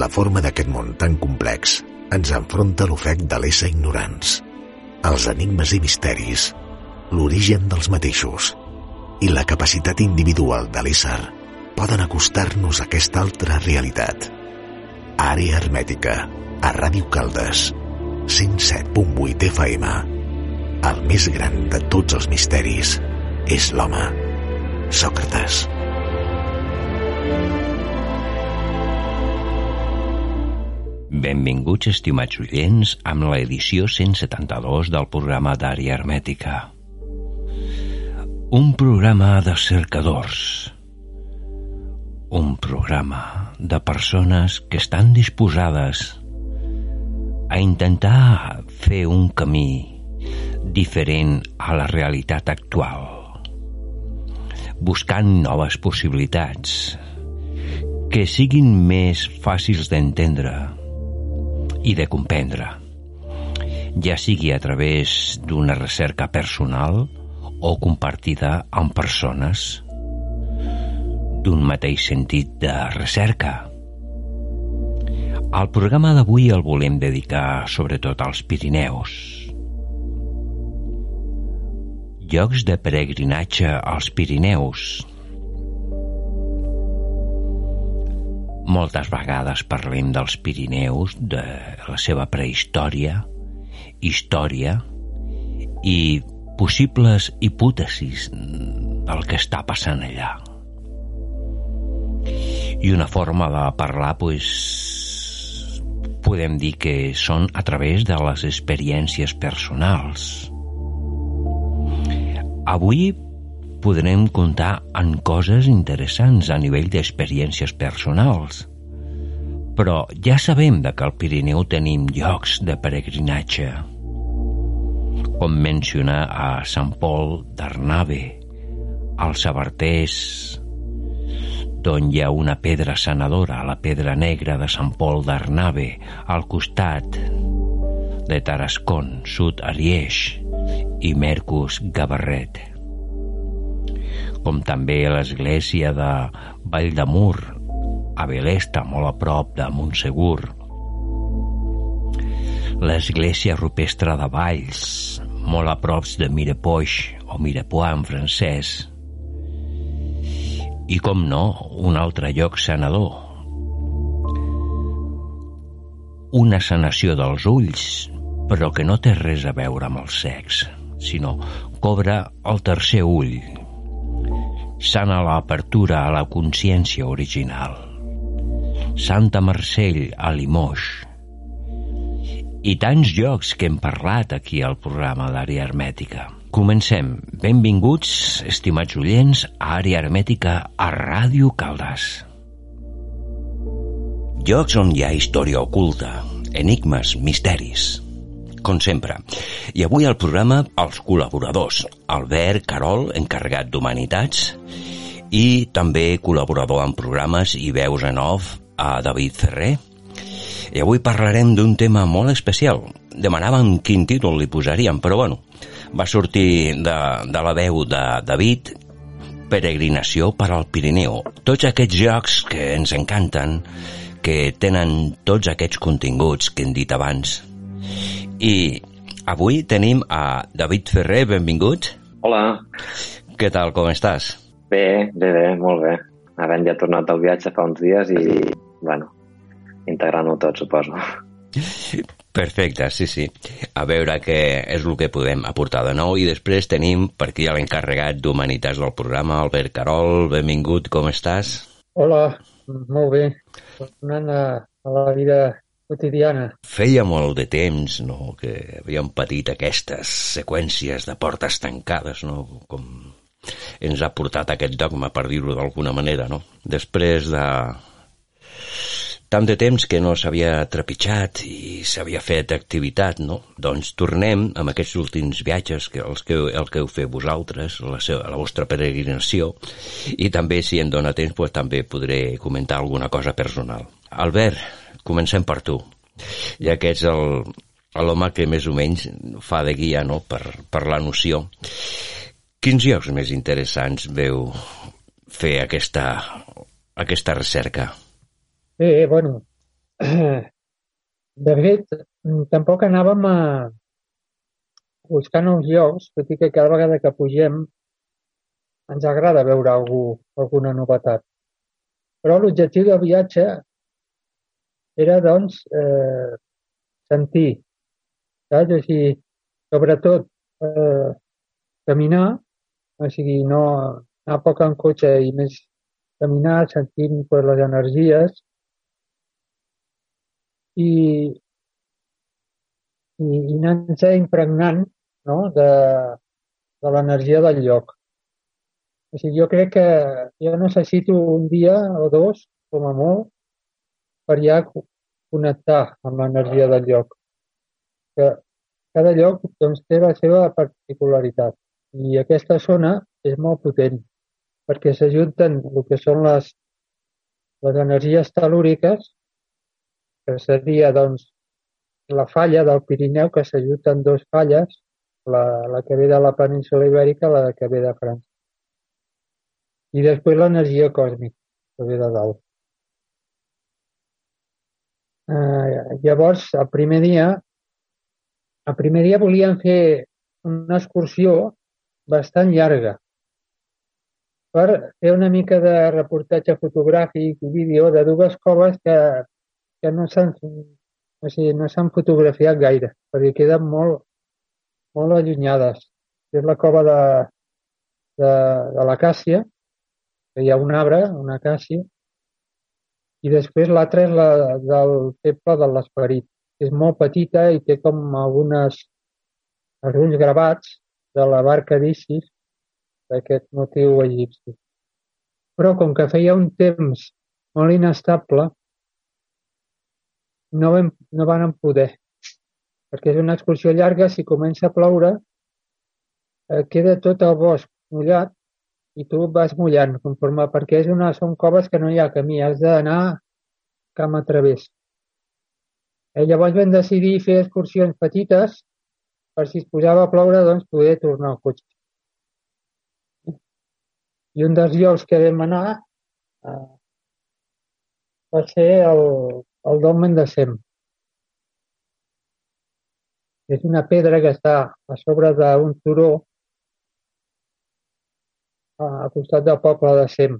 La forma d'aquest món tan complex ens enfronta l'ofec de l'ésser ignorants, els enigmes i misteris, l'origen dels mateixos i la capacitat individual de l'ésser poden acostar-nos a aquesta altra realitat. Àrea hermètica, a Ràdio Caldes, 107.8 FM. El més gran de tots els misteris és l'home. Sòcrates. Benvinguts, estimats oients, amb l'edició 172 del programa d'Àrea Hermètica. Un programa de cercadors. Un programa de persones que estan disposades a intentar fer un camí diferent a la realitat actual, buscant noves possibilitats que siguin més fàcils d'entendre i de comprendre, ja sigui a través d'una recerca personal o compartida amb persones d'un mateix sentit de recerca. El programa d'avui el volem dedicar sobretot als Pirineus. Llocs de peregrinatge als Pirineus, Moltes vegades parlem dels Pirineus, de la seva prehistòria, història i possibles hipòtesis del que està passant allà. I una forma de parlar, pues, podem dir que són a través de les experiències personals. Avui podrem comptar en coses interessants a nivell d'experiències personals. Però ja sabem de que al Pirineu tenim llocs de peregrinatge, com mencionar a Sant Pol d'Arnave, als Sabarters, d'on hi ha una pedra sanadora, la pedra negra de Sant Pol d'Arnave, al costat de Tarascon, Sud Arieix i Mercus Gavarret com també l'església de Valldemur, a Belesta, molt a prop de Montsegur. L'església rupestre de Valls, molt a prop de Mirepoix o Mirepoix en francès. I com no, un altre lloc sanador. Una sanació dels ulls, però que no té res a veure amb el sex, sinó cobra el tercer ull, sana l'apertura a la consciència original. Santa Marcell a Limoix. I tants llocs que hem parlat aquí al programa d'Àrea Hermètica. Comencem. Benvinguts, estimats oients, a Àrea Hermètica a Ràdio Caldes. Llocs on hi ha història oculta, enigmes, misteris com sempre. I avui al programa els col·laboradors, Albert Carol, encarregat d'Humanitats, i també col·laborador en programes i veus en off a David Ferrer. I avui parlarem d'un tema molt especial. Demanàvem quin títol li posaríem, però bueno, va sortir de, de la veu de David peregrinació per al Pirineu. Tots aquests jocs que ens encanten, que tenen tots aquests continguts que hem dit abans, i avui tenim a David Ferrer, benvingut. Hola. Què tal, com estàs? Bé, bé, bé, molt bé. Havent ja tornat del viatge fa uns dies i, bueno, integrant-ho tot, suposo. Perfecte, sí, sí. A veure què és el que podem aportar de nou i després tenim per aquí l'encarregat d'Humanitats del programa, Albert Carol, benvingut, com estàs? Hola, molt bé. Tornant a, a la vida quotidiana. Feia molt de temps no, que havíem patit aquestes seqüències de portes tancades, no? com ens ha portat aquest dogma, per dir-ho d'alguna manera. No? Després de tant de temps que no s'havia trepitjat i s'havia fet activitat, no? Doncs tornem amb aquests últims viatges que els que, el que heu fet vosaltres, la, seva, la vostra peregrinació, i també, si em dóna temps, pues, també podré comentar alguna cosa personal. Albert, comencem per tu, ja que ets l'home que més o menys fa de guia no? per, per la noció. Quins llocs més interessants veu fer aquesta, aquesta recerca? Bé, bueno, de fet, tampoc anàvem a buscar nous llocs, tot i que cada vegada que pugem ens agrada veure algú, alguna novetat. Però l'objectiu del viatge era, doncs, eh, sentir, saps? O sigui, sobretot, eh, caminar, o sigui, no anar poc en cotxe i més caminar sentint pues, les energies i, i, i anar-se impregnant no? de, de l'energia del lloc. O sigui, jo crec que jo necessito un dia o dos, com a molt, per ja connectar amb l'energia del lloc. Que cada lloc doncs, té la seva particularitat i aquesta zona és molt potent perquè s'ajunten el que són les, les energies telúriques, que seria doncs, la falla del Pirineu, que s'ajunten dos falles, la, la que ve de la península ibèrica la que ve de França i després l'energia còsmica, que ve de dalt. Eh, llavors, el primer dia, el primer dia volíem fer una excursió bastant llarga per fer una mica de reportatge fotogràfic i vídeo de dues coves que, que no s'han o sigui, no s'han fotografiat gaire, perquè queden molt, molt allunyades. És la cova de, de, de la Càssia, que hi ha un arbre, una acàcia, i després l'altra és la del Temple de l'Esperit. És molt petita i té com algunes, alguns gravats de la barca d'Isis d'aquest motiu egipci. Però com que feia un temps molt inestable, no, vam, no van poder, perquè és una excursió llarga, si comença a ploure, eh, queda tot el bosc mullat i tu vas mullant conforme, perquè és una, són coves que no hi ha camí, has d'anar camp a través. Eh, llavors vam decidir fer excursions petites per si es posava a ploure, doncs poder tornar al cotxe. I un dels llocs que vam anar eh, va ser el, el dolmen de Sem. És una pedra que està a sobre d'un turó al costat del poble de Sem.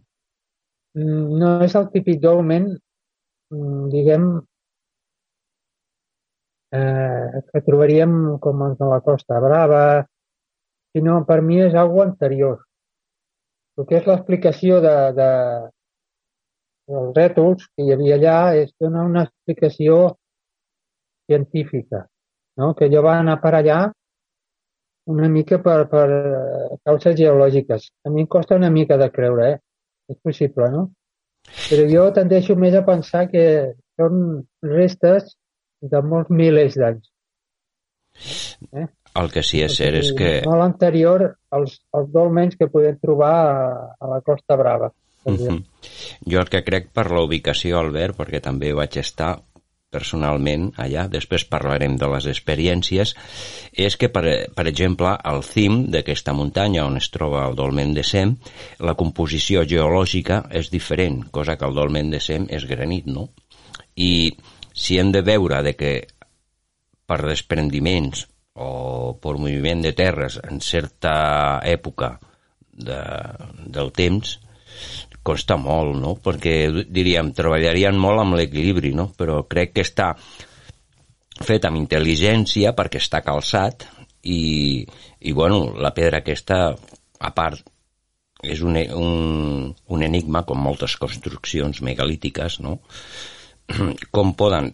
Mm, no és el típic dolmen, mm, diguem, eh, que trobaríem com els de la Costa Brava, sinó per mi és algo anterior. El que és l'explicació de, de, dels rètols que hi havia allà és donar una explicació científica, no? que jo va anar per allà una mica per, per eh, causes geològiques. A mi em costa una mica de creure, eh? És possible, no? Però jo tendeixo més a pensar que són restes de molts milers d'anys. Eh? El que sí és cert és que... Molt anterior als, als dolmens que podem trobar a, a la Costa Brava. Uh -huh. Jo el que crec per la ubicació, Albert, perquè també vaig estar personalment allà, després parlarem de les experiències, és que, per, per exemple, al cim d'aquesta muntanya on es troba el dolmen de Sem, la composició geològica és diferent, cosa que el dolmen de Sem és granit, no? I si hem de veure de que per desprendiments o per moviment de terres en certa època de, del temps, costa molt, no? Perquè, diríem, treballarien molt amb l'equilibri, no? Però crec que està fet amb intel·ligència perquè està calçat i, i bueno, la pedra aquesta, a part, és un, un, un enigma, com moltes construccions megalítiques, no? Com poden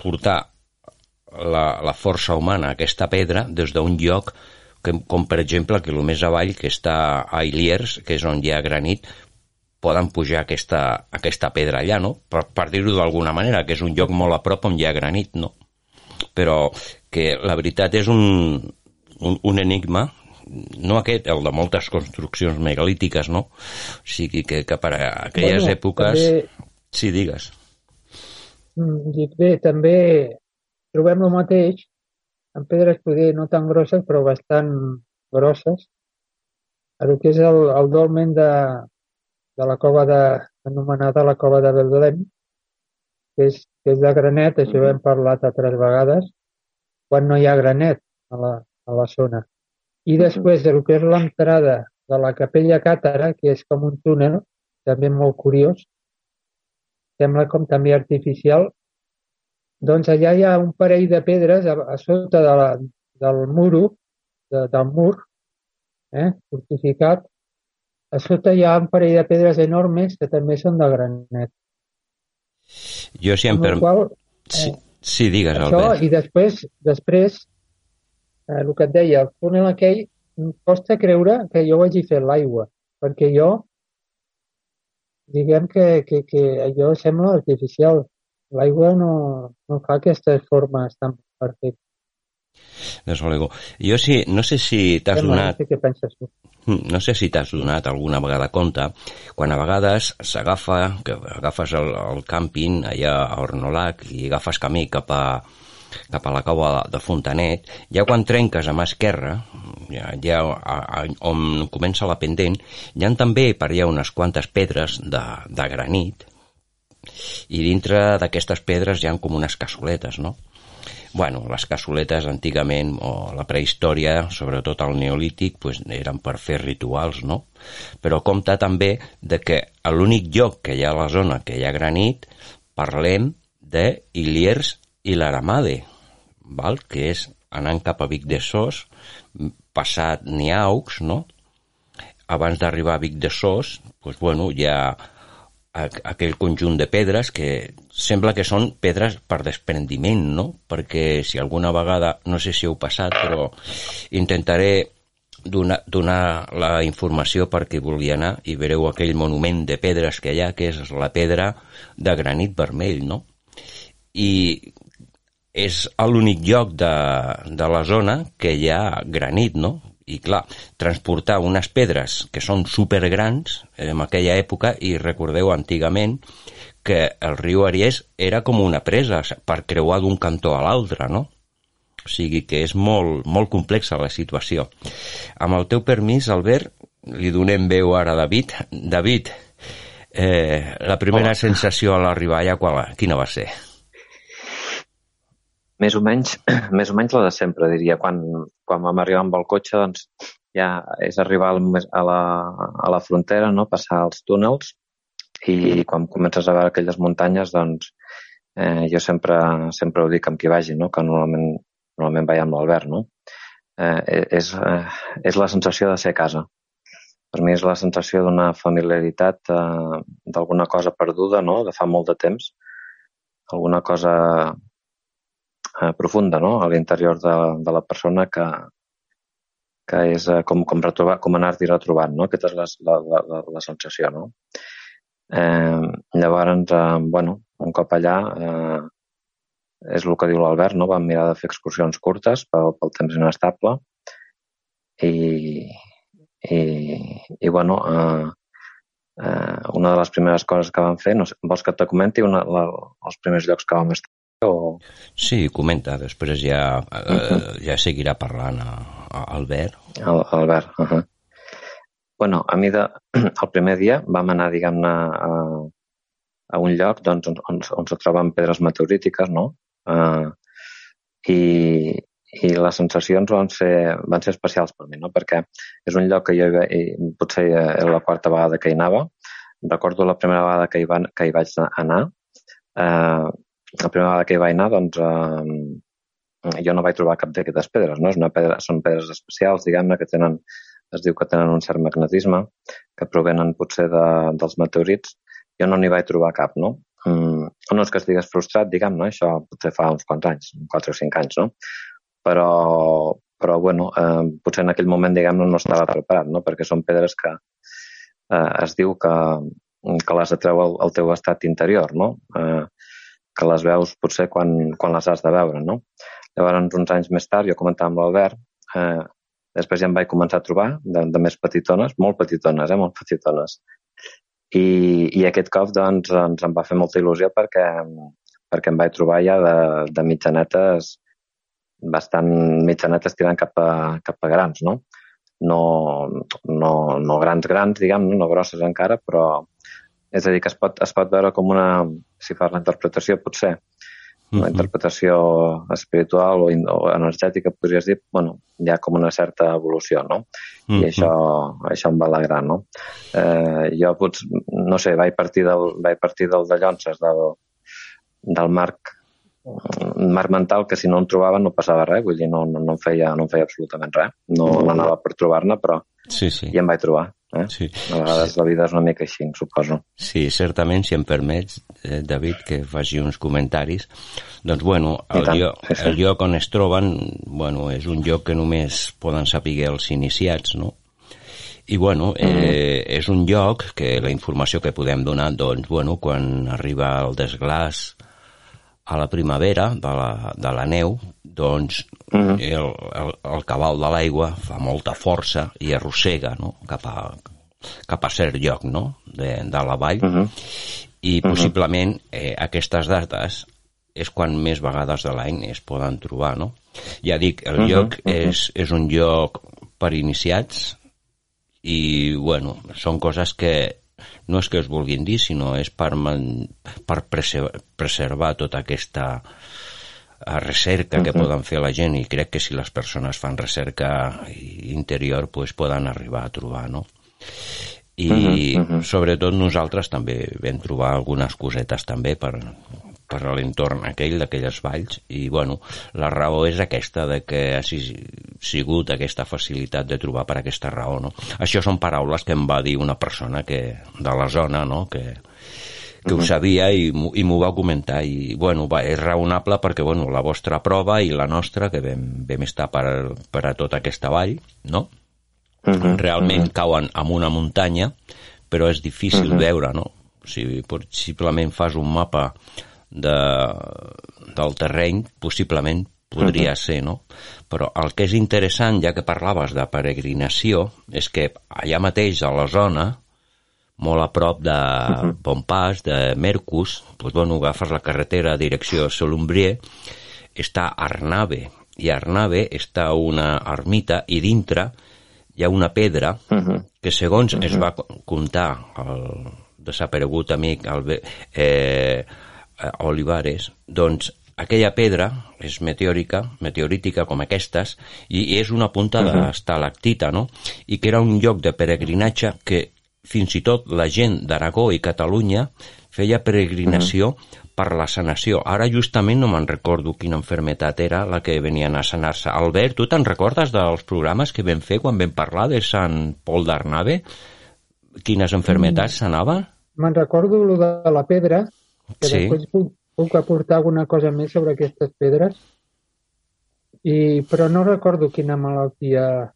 portar la, la força humana a aquesta pedra des d'un lloc que, com per exemple que el més avall que està a Iliers, que és on hi ha granit, poden pujar aquesta, aquesta pedra allà, no? Per, per dir-ho d'alguna manera, que és un lloc molt a prop on hi ha granit, no? Però que la veritat és un, un, un enigma, no aquest, el de moltes construccions megalítiques, no? O sigui que, que per a aquelles bueno, èpoques... També... Sí, digues. Mm, dic bé, també trobem el mateix en pedres poder no tan grosses però bastant grosses el que és el, el dolmen de, de la cova de, anomenada la cova de Beldelem, que és, que és de granet, això ho hem parlat altres vegades, quan no hi ha granet a la, a la zona. I després del que és l'entrada de la capella càtara, que és com un túnel, també molt curiós, sembla com també artificial, doncs allà hi ha un parell de pedres a, a sota de la, del muro, de, del mur, eh, fortificat, a sota hi ha un parell de pedres enormes que també són de granet. Jo sempre... Qual, eh, sí, sí, digues, això, Albert. I després, després eh, el que et deia, el túnel aquell, costa creure que jo ho hagi fet l'aigua, perquè jo, diguem que, que, que allò sembla artificial. L'aigua no, no fa aquestes formes tan perfectes. Desolego. Jo sí, no sé si t'has donat... Què penses tu. Hmm, no sé si t'has donat alguna vegada compte, quan a vegades s'agafa, que agafes el, el càmping allà a Ornolac i agafes camí cap a, cap a la cova de Fontanet, ja quan trenques a mà esquerra, ja, ja a, a, on comença la pendent, hi han també per allà unes quantes pedres de, de granit, i dintre d'aquestes pedres hi han com unes cassoletes, no? Bueno, les cassoletes antigament, o la prehistòria, sobretot al neolític, pues, eren per fer rituals, no? Però compta també de que a l'únic lloc que hi ha a la zona que hi ha granit, parlem de Iliers i l'Aramade, val? que és anant cap a Vic de Sos, passat Niaux, no? Abans d'arribar a Vic de Sos, pues, bueno, hi ha aquell conjunt de pedres que sembla que són pedres per desprendiment, no? Perquè si alguna vegada, no sé si heu passat, però intentaré donar, donar la informació per qui vulgui anar i veureu aquell monument de pedres que hi ha, que és la pedra de granit vermell, no? I és l'únic lloc de, de la zona que hi ha granit, no? I clar, transportar unes pedres que són supergrans en aquella època i recordeu antigament que el riu Aries era com una presa per creuar d'un cantó a l'altre, no? O sigui que és molt, molt complexa la situació. Amb el teu permís, Albert, li donem veu ara a David. David, eh, la primera Hola. sensació a l'arribar allà, quina va ser? Més o menys, més o menys la de sempre, diria. Quan, quan vam arribar amb el cotxe, doncs, ja és arribar al, a, la, a la frontera, no? passar els túnels, i quan comences a veure aquelles muntanyes, doncs, eh, jo sempre, sempre ho dic amb qui vagi, no? que normalment, normalment vaig amb l'Albert, no? Eh, és, eh, és la sensació de ser a casa. Per mi és la sensació d'una familiaritat, eh, d'alguna cosa perduda, no?, de fa molt de temps, alguna cosa eh, profunda no? a l'interior de, de la persona que, que és eh, com, com, retrobar, com anar-t'hi retrobant. No? Aquesta és la, la, la, la sensació. No? Eh, llavors, eh, bueno, un cop allà, eh, és el que diu l'Albert, no? vam mirar de fer excursions curtes pel, pel temps inestable i, i, i bueno, eh, eh, una de les primeres coses que vam fer, no sé, vols que et comenti una, la, els primers llocs que vam estar o... Sí, comenta, després ja, eh, uh -huh. ja seguirà parlant a, a Albert. El, Albert, uh -huh. Bueno, a mi de, el primer dia vam anar, diguem-ne, a, a un lloc doncs, on, on, on se troben pedres meteorítiques, no? Uh, i, i les sensacions van ser, van ser especials per mi, no? perquè és un lloc que jo hi, potser era la quarta vegada que hi anava. Recordo la primera vegada que hi, van, que hi vaig anar, eh, la primera vegada que hi vaig anar, doncs, eh, jo no vaig trobar cap d'aquestes pedres, no? És una pedra, són pedres especials, diguem-ne, que tenen, es diu que tenen un cert magnetisme, que provenen potser de, dels meteorits. Jo no n'hi vaig trobar cap, no? Mm, no és que estigués frustrat, diguem-ne, això potser fa uns quants anys, 4 o 5 anys, no? Però, però bueno, eh, potser en aquell moment, diguem-ne, no estava preparat, no? Perquè són pedres que eh, es diu que, que les atreu al, al teu estat interior, no? Eh, que les veus potser quan, quan les has de veure, no? Llavors, uns anys més tard, jo comentava amb l'Albert, eh, després ja em vaig començar a trobar de, de més petitones, molt petitones, eh, molt petitones. I, i aquest cop, doncs, ens em va fer molta il·lusió perquè, perquè em vaig trobar ja de, de mitjanetes bastant mitjanetes tirant cap a, cap a grans, no? No, no, no grans grans, diguem, no grosses encara, però, És a dir, que es pot, es pot veure com una, si fas la interpretació, potser, una Mhm. interpretació espiritual o, o energètica, podries dir, bueno, hi ha com una certa evolució, no? I Mhm. això, això em va alegrar, no? Eh, jo, pots, no sé, vaig partir del, vaig partir del de Llonses, del, del marc un marc mental que si no en trobava no passava res, vull dir, no, no, no, em, feia, no em feia absolutament res. No, no anava per trobar-ne, però Sí, sí. i em vaig trobar. Eh? Sí. A vegades la vida és una mica així, suposo. Sí, certament, si em permets, eh, David, que faci uns comentaris. Doncs, bueno, el, lloc, sí, sí. el lloc on es troben, bueno, és un lloc que només poden saber els iniciats, no? I, bueno, eh, és un lloc que la informació que podem donar, doncs, bueno, quan arriba el desglàs a la primavera de la, de la neu, doncs Mhm. el, el, el cabal de l'aigua fa molta força i arrossega no? cap, a, cap a cert lloc no? de, de la vall Mhm. i possiblement eh, aquestes dates és quan més vegades de l'any es poden trobar, no? Ja dic, el Mhm, lloc mhm. és, és un lloc per iniciats i, bueno, són coses que no és que es vulguin dir, sinó és per, man, per preservar, tota aquesta eh, recerca que Mhm. poden fer la gent i crec que si les persones fan recerca interior pues, poden arribar a trobar, no? I Mhm, mhm. sobretot nosaltres també vam trobar algunes cosetes també per, per l'entorn aquell d'aquelles valls i bueno, la raó és aquesta de que ha si- sigut aquesta facilitat de trobar per aquesta raó no? això són paraules que em va dir una persona que, de la zona no? que, que ho sabia i, i m'ho va comentar i bueno, va, és raonable perquè bueno, la vostra prova i la nostra que vam, vam estar per, per a tota aquesta vall no? Mhm, realment cauen en una muntanya, però és difícil Mhm. veure, no? Si possiblement fas un mapa de, del terreny, possiblement podria ser, no? Però el que és interessant, ja que parlaves de peregrinació, és que allà mateix a la zona, molt a prop de Bonpas, de Mercus, doncs, bueno, agafes la carretera a direcció a Solumbrier, està Arnave, i a Arnave està una ermita i dintre hi ha una pedra mhm. que segons es va contar el desaparegut amic Albe, eh, eh, Olivares, doncs aquella pedra és meteòrica, meteorítica com aquestes, i, i és una punta d'estalactita, no? I que era un lloc de peregrinatge que fins i tot la gent d'Aragó i Catalunya feia peregrinació per la sanació. Ara justament no me'n recordo quina enfermetat era la que venien a sanar-se. Albert, tu te'n recordes dels programes que vam fer quan vam parlar de Sant Pol d'Arnave? Quines enfermetats s'anaven? Me'n recordo lo de la pedra, que Sí. després puc, puc aportar alguna cosa més sobre aquestes pedres, i, però no recordo quina malaltia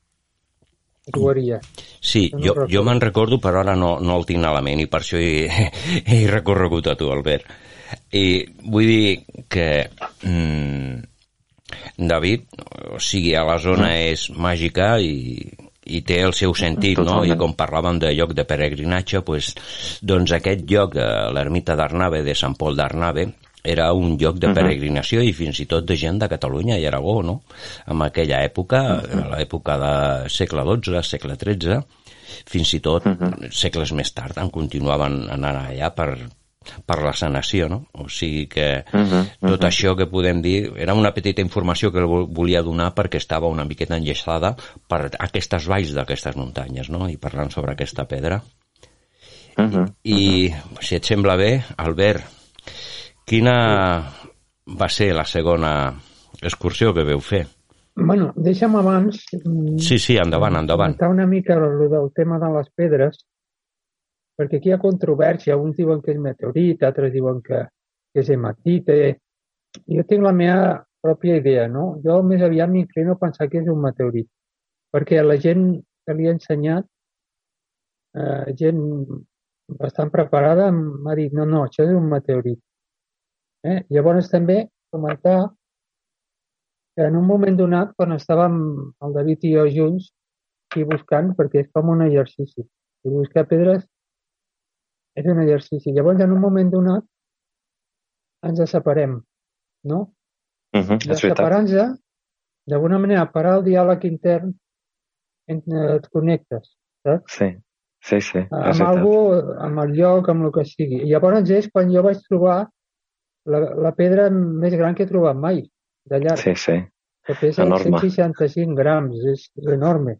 trobaria. Sí, No jo, recordo. jo me'n recordo, però ara no, no el tinc a la ment i per això he, he recorregut a tu, Albert. I vull dir que mm, David, o sigui, a la zona és màgica i, i té el seu sentit, no? I com parlàvem de lloc de peregrinatge, pues, doncs aquest lloc, de l'ermita d'Arnave, de Sant Pol d'Arnave, era un lloc de peregrinació i fins i tot de gent de Catalunya i Aragó, no? En aquella època, a l'època de segle XII, segle XIII, fins i tot segles més tard en continuaven anant allà per, per la sanació, no? O sigui que tot això que podem dir era una petita informació que vol- volia donar perquè estava una miqueta enllaçada per aquestes valls d'aquestes muntanyes, no? I parlant sobre aquesta pedra. Mhm. I, si et sembla bé, Albert, quina va ser la segona excursió que veu fer? Bueno, deixa'm abans Sí, sí, endavant, endavant. comentar una mica el del tema de les pedres, perquè aquí hi ha controvèrsia. Uns diuen que és meteorit, altres diuen que, que és hematita. Jo tinc la meva pròpia idea, no? Jo més aviat m'inclino a pensar que és un meteorit, perquè la gent que li ha ensenyat, eh, gent bastant preparada, m'ha dit, no, no, això és un meteorit. Eh? Llavors també comentar que en un moment donat, quan estàvem el David i jo junts, aquí buscant, perquè és com un exercici. I buscar pedres és un exercici. Llavors, en un moment donat, ens separem, no? Mhm, I És veritat. separant-nos, d'alguna manera, parar el diàleg intern, en- eh, et connectes, saps? Sí, Sí, sí. Amb algú, amb el lloc, amb el que sigui. I llavors és quan jo vaig trobar la, la pedra més gran que he trobat mai, de llarg. Sí, sí. Que pesa enorme. 165 grams, és, és enorme.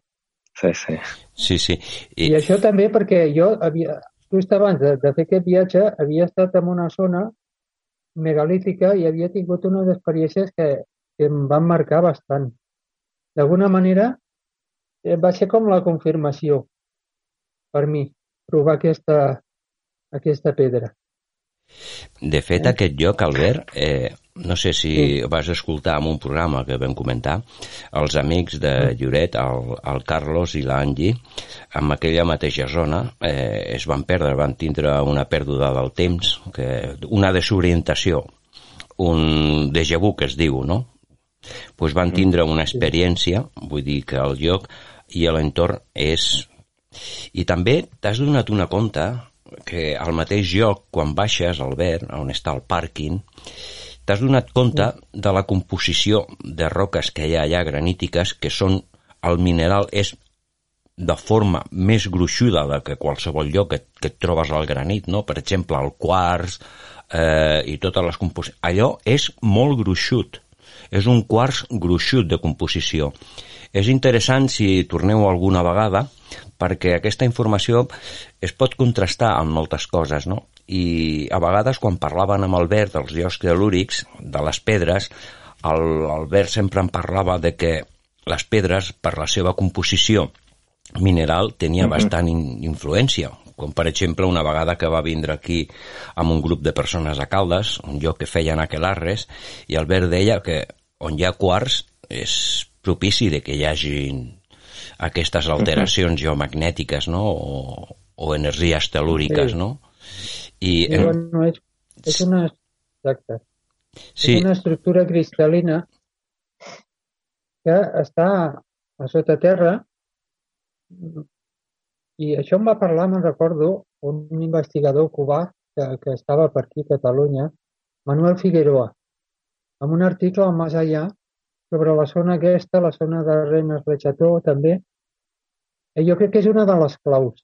Sí, sí. Sí, sí. I... I això també perquè jo havia, just abans de, de fer aquest viatge, havia estat en una zona megalítica i havia tingut unes experiències que, que em van marcar bastant. D'alguna manera, eh, va ser com la confirmació per mi, provar aquesta, aquesta pedra. De fet, eh? aquest lloc, Albert, eh, no sé si sí. vas escoltar en un programa que vam comentar, els amics de Lloret, el, el Carlos i l'Angi, en aquella mateixa zona eh, es van perdre, van tindre una pèrdua del temps, que, una desorientació, un déjà vu que es diu, no? pues van tindre una experiència, vull dir que el lloc i l'entorn és... I també t'has donat una compte que al mateix lloc, quan baixes, Albert, on està el pàrquing, t'has donat compte de la composició de roques que hi ha allà granítiques que són el mineral és de forma més gruixuda de que qualsevol lloc que, que et trobes al granit, no? per exemple el quars eh, i totes les composicions allò és molt gruixut és un quars gruixut de composició és interessant si torneu alguna vegada perquè aquesta informació es pot contrastar amb moltes coses no? I a vegades quan parlaven amb Albert dels llocs telúrics, de les pedres, el, Albert sempre em parlava de que les pedres, per la seva composició mineral, tenia mm -hmm. bastant in influència. Com per exemple una vegada que va vindre aquí amb un grup de persones a Caldes, un lloc que feien aquelarres, i Albert deia que on hi ha quarts és propici de que hi hagin aquestes alteracions geomagnètiques no? o, o energies telúriques, sí. no? I, I bueno, és, és una... Exacte. Sí. És una estructura cristal·lina que està a sota terra i això em va parlar, me'n recordo, un investigador cubà que, que estava per aquí a Catalunya, Manuel Figueroa, amb un article al Más Allà sobre la zona aquesta, la zona de Renes Recható també. I jo crec que és una de les claus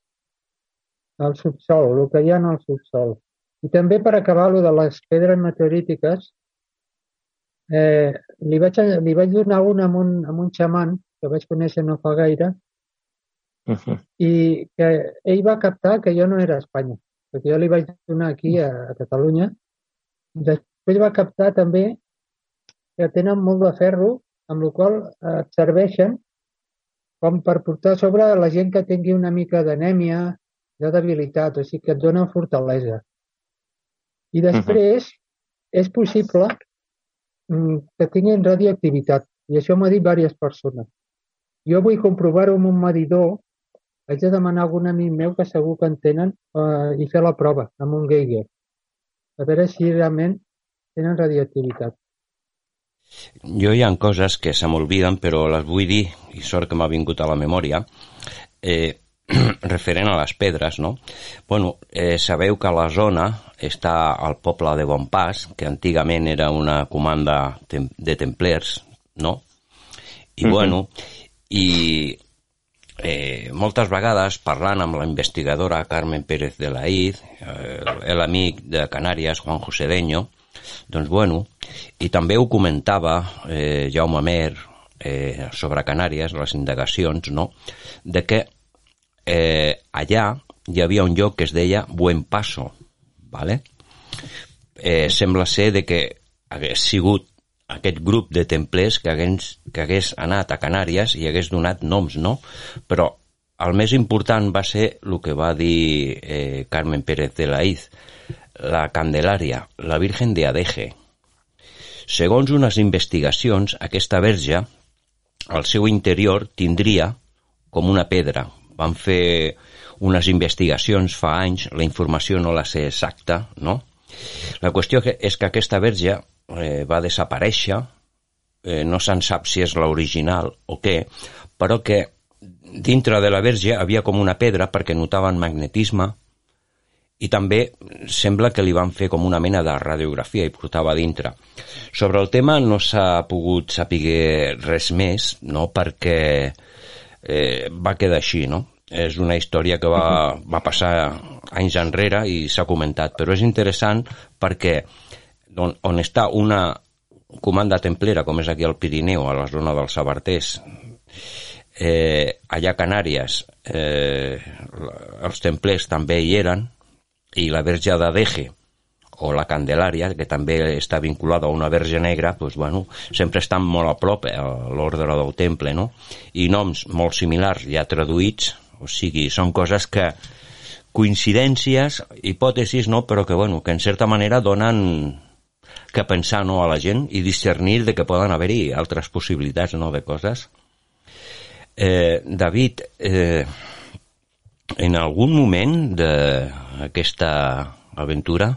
al subsol, el que hi ha en el subsol. I també per acabar lo de les pedres meteorítiques, eh, li, vaig, li vaig donar una amb un, amb un xaman que vaig conèixer no fa gaire uh -huh. i que ell va captar que jo no era a Espanya, perquè jo li vaig donar aquí a, a Catalunya. Després va captar també que tenen molt de ferro, amb el qual eh, serveixen com per portar sobre la gent que tingui una mica d'anèmia, de debilitat, o sigui que et dona fortalesa. I després uh -huh. és possible mm, que tinguin radioactivitat, i això m'ha dit diverses persones. Jo vull comprovar-ho amb un medidor, haig de demanar a algun amic meu que segur que en tenen eh, i fer la prova amb un Geiger, a veure si realment tenen radioactivitat. Jo hi ha coses que se m'olviden, però les vull dir, i sort que m'ha vingut a la memòria. Eh, referent a les pedres, no? Bueno, eh, sabeu que la zona està el poble de Bonpas, que antigament era una comanda de templers, no? I, mm -hmm. bueno, i eh, moltes vegades parlant amb la investigadora Carmen Pérez de la Iz, eh, l'amic de Canàries, Juan José Deño, doncs bueno, i també ho comentava eh, Jaume Mer eh, sobre Canàries, les indagacions, no?, de que eh, allà hi havia un lloc que es deia Buen Paso, ¿vale? Eh, sembla ser de que hagués sigut aquest grup de templers que hagués, que hagués anat a Canàries i hagués donat noms, no? Però el més important va ser el que va dir eh, Carmen Pérez de la Iz, la Candelària, la Virgen de Adeje. Segons unes investigacions, aquesta verge, al seu interior, tindria com una pedra, van fer unes investigacions fa anys, la informació no la sé exacta, no? La qüestió és que aquesta verge eh, va desaparèixer, eh, no se'n sap si és l'original o què, però que dintre de la verge havia com una pedra perquè notaven magnetisme i també sembla que li van fer com una mena de radiografia i portava dintre. Sobre el tema no s'ha pogut saber res més, no?, perquè eh, va quedar així, no? és una història que va, va passar anys enrere i s'ha comentat, però és interessant perquè on, on està una comanda templera, com és aquí al Pirineu, a la zona dels Sabarters, eh, allà a Canàries, eh, els templers també hi eren, i la Verge de Deje, o la Candelària, que també està vinculada a una verge negra, doncs, bueno, sempre estan molt a prop a l'ordre del temple, no? I noms molt similars ja traduïts, o sigui, són coses que coincidències, hipòtesis, no? però que, bueno, que en certa manera donen que pensar no, a la gent i discernir de que poden haver-hi altres possibilitats no, de coses. Eh, David, eh, en algun moment d'aquesta aventura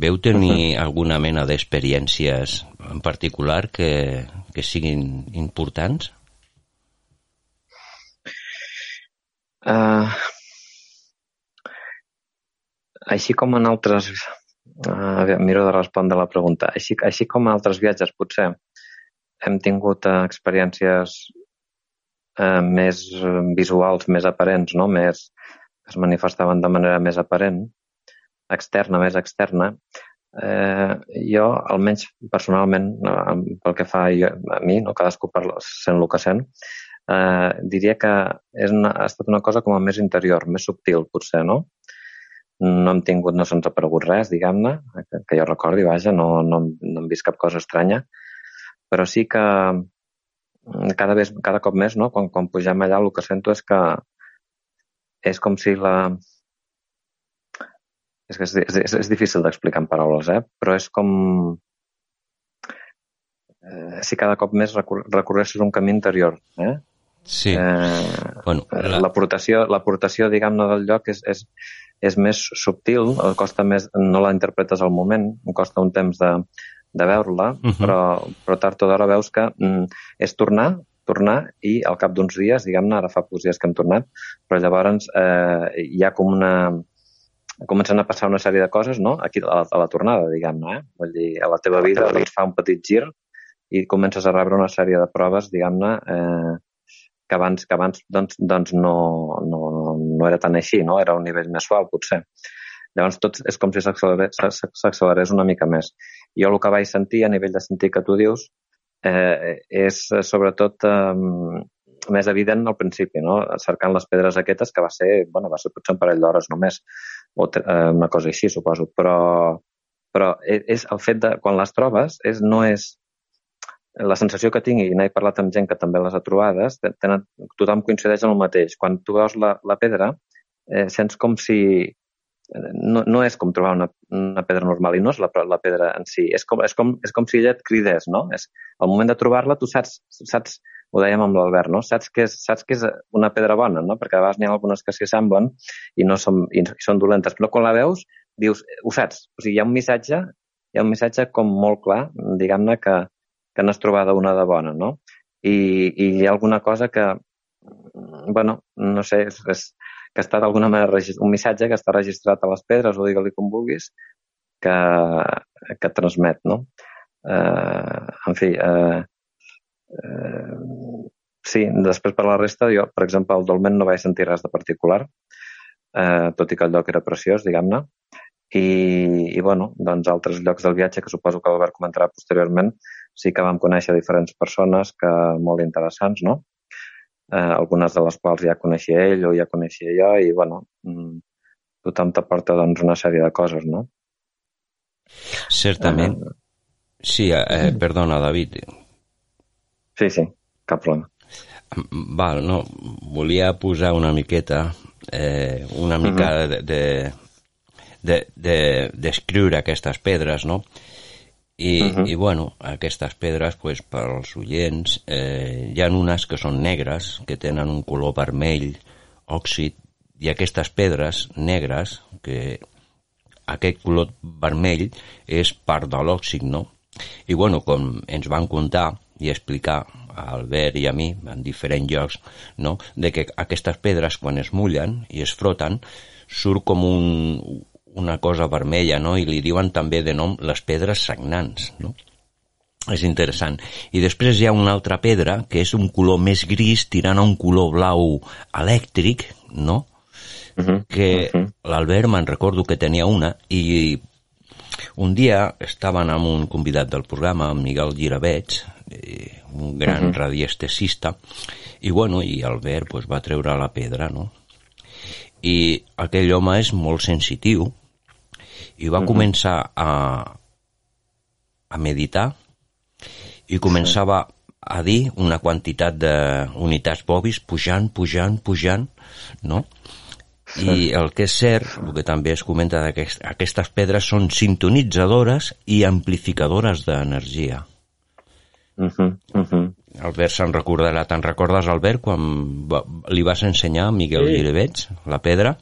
veu tenir alguna mena d'experiències en particular que, que siguin importants? Uh, així com en altres... Uh, miro de respondre la pregunta. Així, així com en altres viatges, potser, hem tingut uh, experiències uh, més visuals, més aparents, no? més, que es manifestaven de manera més aparent, externa, més externa, eh, jo, almenys personalment, pel que fa jo, a mi, no cadascú parla, sent el que sent, eh, diria que és una, ha estat una cosa com a més interior, més subtil, potser, no? No hem tingut, no se'ns ha aparegut res, diguem-ne, que, que jo recordi, vaja, no, no, no hem vist cap cosa estranya, però sí que cada, vez, cada cop més, no? quan, quan pugem allà, el que sento és que és com si la, és que és, és, és difícil d'explicar en paraules, eh? però és com eh, si cada cop més recor recorressis un camí interior. Eh? Sí. Eh, bueno, la... L'aportació, diguem-ne, del lloc és, és, és més subtil, costa més, no la interpretes al moment, costa un temps de, de veure-la, uh -huh. però, però tard o d'hora veus que mm, és tornar, tornar i al cap d'uns dies, diguem-ne, ara fa pocs dies que hem tornat, però llavors eh, hi ha com una, comencen a passar una sèrie de coses, no? Aquí a la, a la tornada, diguem-ne, eh? Vull dir, a la teva vida doncs, fa un petit gir i comences a rebre una sèrie de proves, diguem-ne, eh, que abans, que abans doncs, doncs no, no, no era tan així, no? Era un nivell més suau, potser. Llavors tot és com si s'accelerés una mica més. Jo el que vaig sentir a nivell de sentir que tu dius eh, és sobretot eh, més evident al principi, no? cercant les pedres aquestes, que va ser, bueno, va ser potser un parell d'hores només, o eh, una cosa així, suposo, però, però e, és el fet de, quan les trobes, és, no és la sensació que tinc, i n'he parlat amb gent que també les ha trobades, tenen, tothom coincideix en el mateix. Quan tu veus la, la pedra, eh, sents com si... No, no és com trobar una, una pedra normal i no és la, la pedra en si. És com, és, com, és com si ella et cridés, no? És, al moment de trobar-la, tu saps, saps ho dèiem amb l'Albert, no? Saps que, és, saps que és una pedra bona, no? Perquè a vegades n'hi ha algunes que s'hi semblen i no són, i són dolentes, però quan la veus dius, ho saps, o sigui, hi ha un missatge, hi ha un missatge com molt clar, diguem-ne, que, que n'has trobada una de bona, no? I, I hi ha alguna cosa que, bueno, no sé, és, és que està d'alguna manera un missatge que està registrat a les pedres, o digue-li com vulguis, que, que transmet, no? Eh, en fi, eh, Eh, sí, després per la resta, jo, per exemple, al Dolmen no vaig sentir res de particular, eh, tot i que el lloc era preciós, diguem-ne, i, i bueno, doncs altres llocs del viatge que suposo que l'Albert comentarà posteriorment sí que vam conèixer diferents persones que molt interessants, no? Eh, algunes de les quals ja coneixia ell o ja coneixia jo i bueno, mm, tothom t'aporta doncs una sèrie de coses, no? Certament. Eh, sí, eh, perdona, David, Sí, sí, cap problema. Val, no, volia posar una miqueta, eh, una mica uh -huh. de, de, de, descriure aquestes pedres, no? I, uh -huh. i bueno, aquestes pedres, pues, pels oients, eh, hi ha unes que són negres, que tenen un color vermell, òxid, i aquestes pedres negres, que aquest color vermell és part de l'òxid, no? I bueno, com ens van contar, i explicar a Albert i a mi en diferents llocs no? de que aquestes pedres quan es mullen i es froten surt com un, una cosa vermella no? i li diuen també de nom les pedres sagnants no? és interessant. I després hi ha una altra pedra que és un color més gris tirant a un color blau elèctric, no? Uh -huh. que uh -huh. l'Albert me'n recordo que tenia una i un dia estaven amb un convidat del programa, amb Miguel Giravets, eh, un gran uh -huh. radiestesista, i bueno, i Albert pues, va treure la pedra, no? I aquell home és molt sensitiu i va uh -huh. començar a, a meditar i començava a dir una quantitat d'unitats bobis pujant, pujant, pujant, no? I el que és cert, el que també es comenta d'aquestes aquestes pedres són sintonitzadores i amplificadores d'energia. Uh -huh, uh -huh. Albert se'n recordarà. Te'n recordes, Albert, quan va, li vas ensenyar a Miguel sí. Girevets la pedra?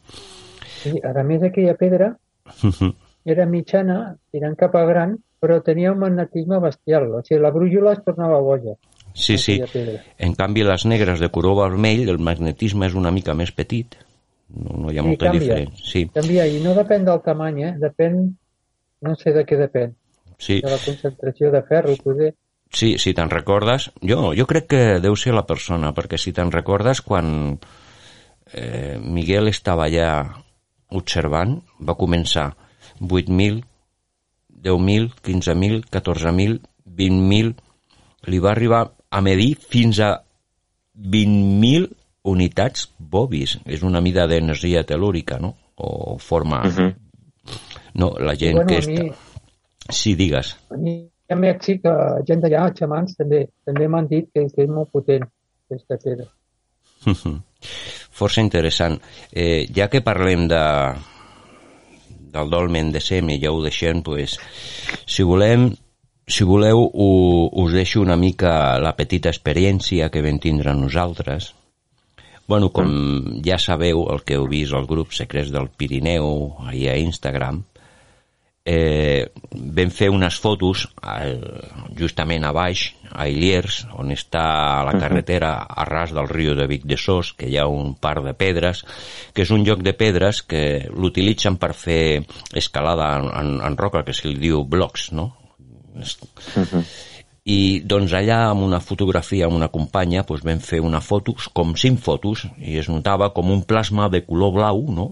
Sí, a més aquella pedra uh -huh. era mitjana, tirant cap a gran, però tenia un magnetisme bestial. O sigui, la brújula es tornava boja. Sí, sí. En canvi, les negres de color vermell, el magnetisme és una mica més petit. No, no hi ha sí, molta canvia, diferència. Sí. Canvia, i no depèn del tamany, eh? Depèn, no sé de què depèn. Sí. De la concentració de ferro, poder. Sí, si te'n recordes, jo, jo crec que deu ser la persona, perquè si te'n recordes, quan eh, Miguel estava allà observant, va començar 8.000, 10.000, 15.000, 14.000, 20.000, li va arribar a medir fins a 20.000 unitats bobis. És una mida d'energia telúrica, no? O forma... Uh mhm. -huh. No, la gent bueno, que està... Mi... Sí, digues. A mi a Mèxic, eh, gent d'allà, xamans, també també m'han dit que, que és molt potent, aquesta pedra. Força interessant. Eh, ja que parlem de, del dolmen de Semi, ja ho deixem, pues, si volem si voleu, us deixo una mica la petita experiència que vam tindre nosaltres. Bueno, com ja sabeu, el que heu vist al grup Secrets del Pirineu, ahir a Instagram, eh, vam fer unes fotos al, justament a baix, a Iliers, on està la carretera a ras del riu de Vic de Sos, que hi ha un par de pedres, que és un lloc de pedres que l'utilitzen per fer escalada en, en, en roca, que se li diu blocs, no? Uh -huh i doncs allà amb una fotografia amb una companya doncs vam fer una fotos, com cinc fotos i es notava com un plasma de color blau no?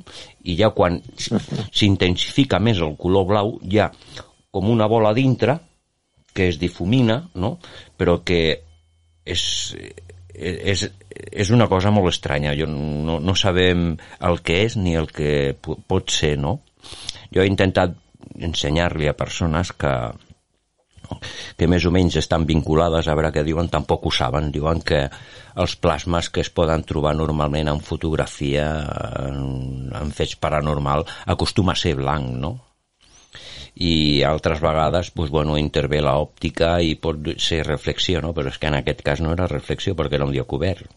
i ja quan s'intensifica més el color blau hi ha com una bola dintre que es difumina no? però que és, és, és una cosa molt estranya jo no, no sabem el que és ni el que pot ser no? jo he intentat ensenyar-li a persones que que més o menys estan vinculades, a veure què diuen, tampoc ho saben. Diuen que els plasmes que es poden trobar normalment en fotografia, en, en fets paranormal, acostuma a ser blanc, no? i altres vegades doncs, bueno, intervé l'òptica i pot ser reflexió, no? però és que en aquest cas no era reflexió perquè era un dia cobert.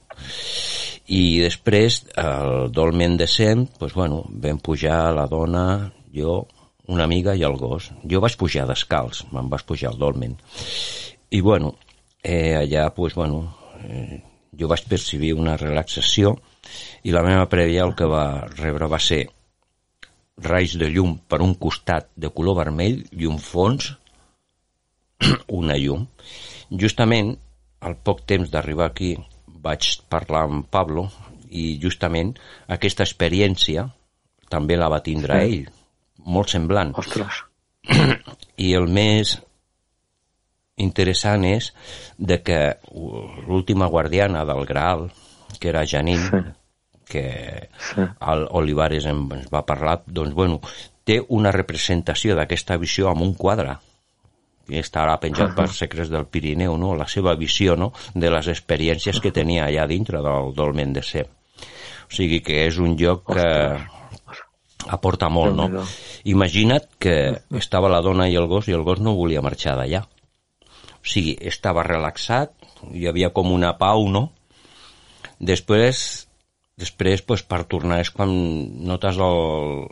I després, el dolmen de Sem, doncs, bueno, vam pujar la dona, jo, una amiga i el gos. Jo vaig pujar descalç, me'n vaig pujar al dolmen. I, bueno, eh, allà, pues, bueno, eh, jo vaig percibir una relaxació i la meva prèvia el que va rebre va ser raigs de llum per un costat de color vermell i un fons una llum. Justament, al poc temps d'arribar aquí, vaig parlar amb Pablo i justament aquesta experiència també la va tindre sí. ell molt semblant. Ostres. I el més interessant és de que l'última guardiana del Graal, que era Janine, sí. que sí. el Olivares ens va parlar, doncs, bueno, té una representació d'aquesta visió amb un quadre i estarà penjat uh -huh. per Secrets del Pirineu, no? la seva visió no? de les experiències que tenia allà dintre del dolmen de Ser. O sigui que és un lloc que, aporta molt, no? Imagina't que estava la dona i el gos i el gos no volia marxar d'allà. O sigui, estava relaxat, hi havia com una pau, no? Després, després pues, per tornar és quan notes el,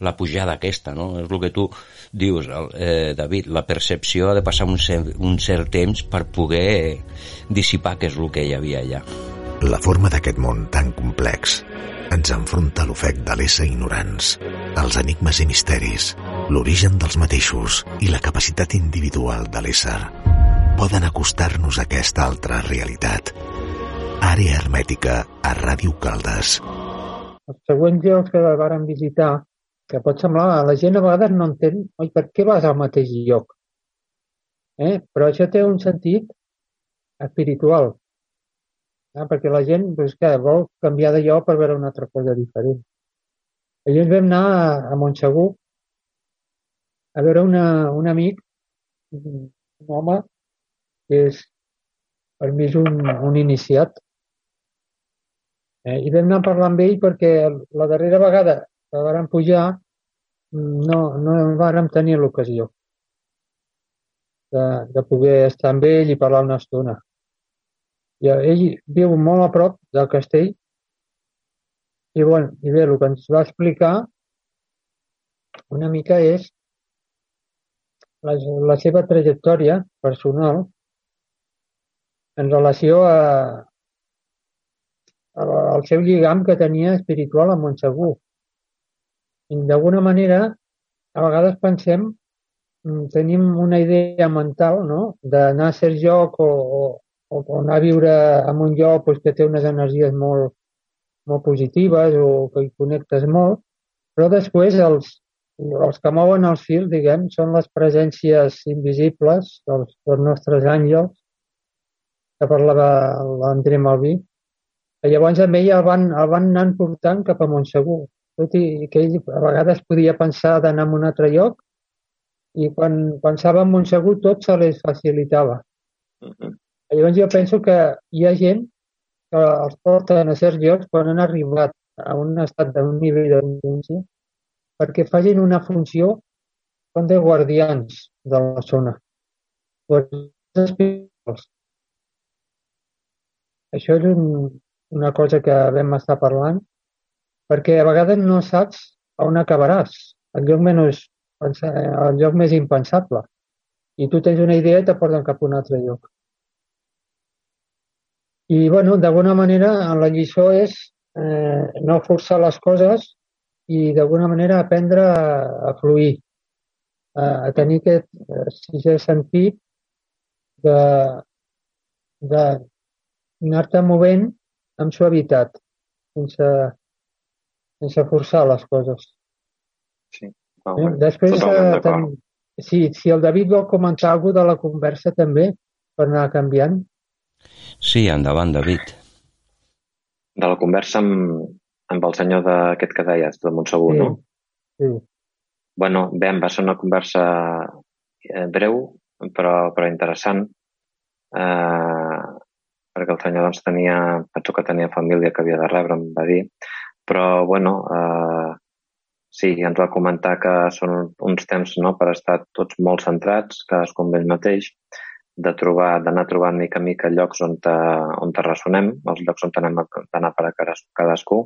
la pujada aquesta, no? És el que tu dius, eh, David, la percepció ha de passar un cert, un cert temps per poder dissipar què és el que hi havia allà. La forma d'aquest món tan complex ens enfronta a l'ofec de l'ésser ignorants, els enigmes i misteris, l'origen dels mateixos i la capacitat individual de l'ésser. poden acostar-nos a aquesta altra realitat. Àrea hermètica a Ràdio Caldes. Els següents llocs que vàrem visitar, que pot semblar, la gent a vegades no entén oi, per què vas al mateix lloc. Eh? Però això té un sentit espiritual. Eh? Perquè la gent doncs, que vol canviar de lloc per veure una altra cosa diferent. Ens vam anar a, a Montsegur a veure una, un amic, un home, que és per mi és un, un iniciat. Eh, I vam anar a parlar amb ell perquè la darrera vegada que vàrem pujar no, no vàrem tenir l'ocasió de, de poder estar amb ell i parlar una estona. I ell viu molt a prop del castell i, bueno, i bé, el que ens va explicar una mica és la, la seva trajectòria personal en relació a, a, al seu lligam que tenia espiritual amb Montsegur. I d'alguna manera, a vegades pensem, mm, tenim una idea mental no? d'anar a cert lloc o, o, o anar a viure en un lloc pues, que té unes energies molt, molt positives o que hi connectes molt, però després els, els que mouen els fils, diguem, són les presències invisibles dels, dels nostres àngels, que parlava l'André Malví, que llavors amb ell el van, el van anar portant cap a Montsegur, tot i que ell a vegades podia pensar d'anar a un altre lloc i quan pensava en Montsegur tot se li facilitava. Uh -huh. Llavors jo penso que hi ha gent que els porten a certs llocs quan han arribat a un estat d'un nivell de consciència perquè facin una funció com de guardians de la zona. Això és un, una cosa que vam estar parlant, perquè a vegades no saps on acabaràs, el lloc, menys, el lloc més impensable. I tu tens una idea i te porten cap a un altre lloc. I, bueno, d'alguna manera, la lliçó és eh, no forçar les coses i d'alguna manera aprendre a, a fluir, a, a tenir aquest eh, sisè sentit de, de anar-te movent amb suavitat, sense, sense forçar les coses. Sí. Oh, eh? Després, eh, ten... si, si el David vol comentar alguna de la conversa també, per anar canviant. Sí, endavant, David. De la conversa amb, amb el senyor d'aquest que deies, de Montsegur, sí. no? Sí. Bueno, bé, va ser una conversa eh, breu, però, però interessant, eh, perquè el senyor doncs, tenia, penso que tenia família que havia de rebre, em va dir, però, bueno, eh, sí, ens va comentar que són uns temps no, per estar tots molt centrats, cadascú amb ell mateix, de trobar, d'anar trobant mica a mica llocs on te, on te ressonem, els llocs on anem d'anar per a cadascú,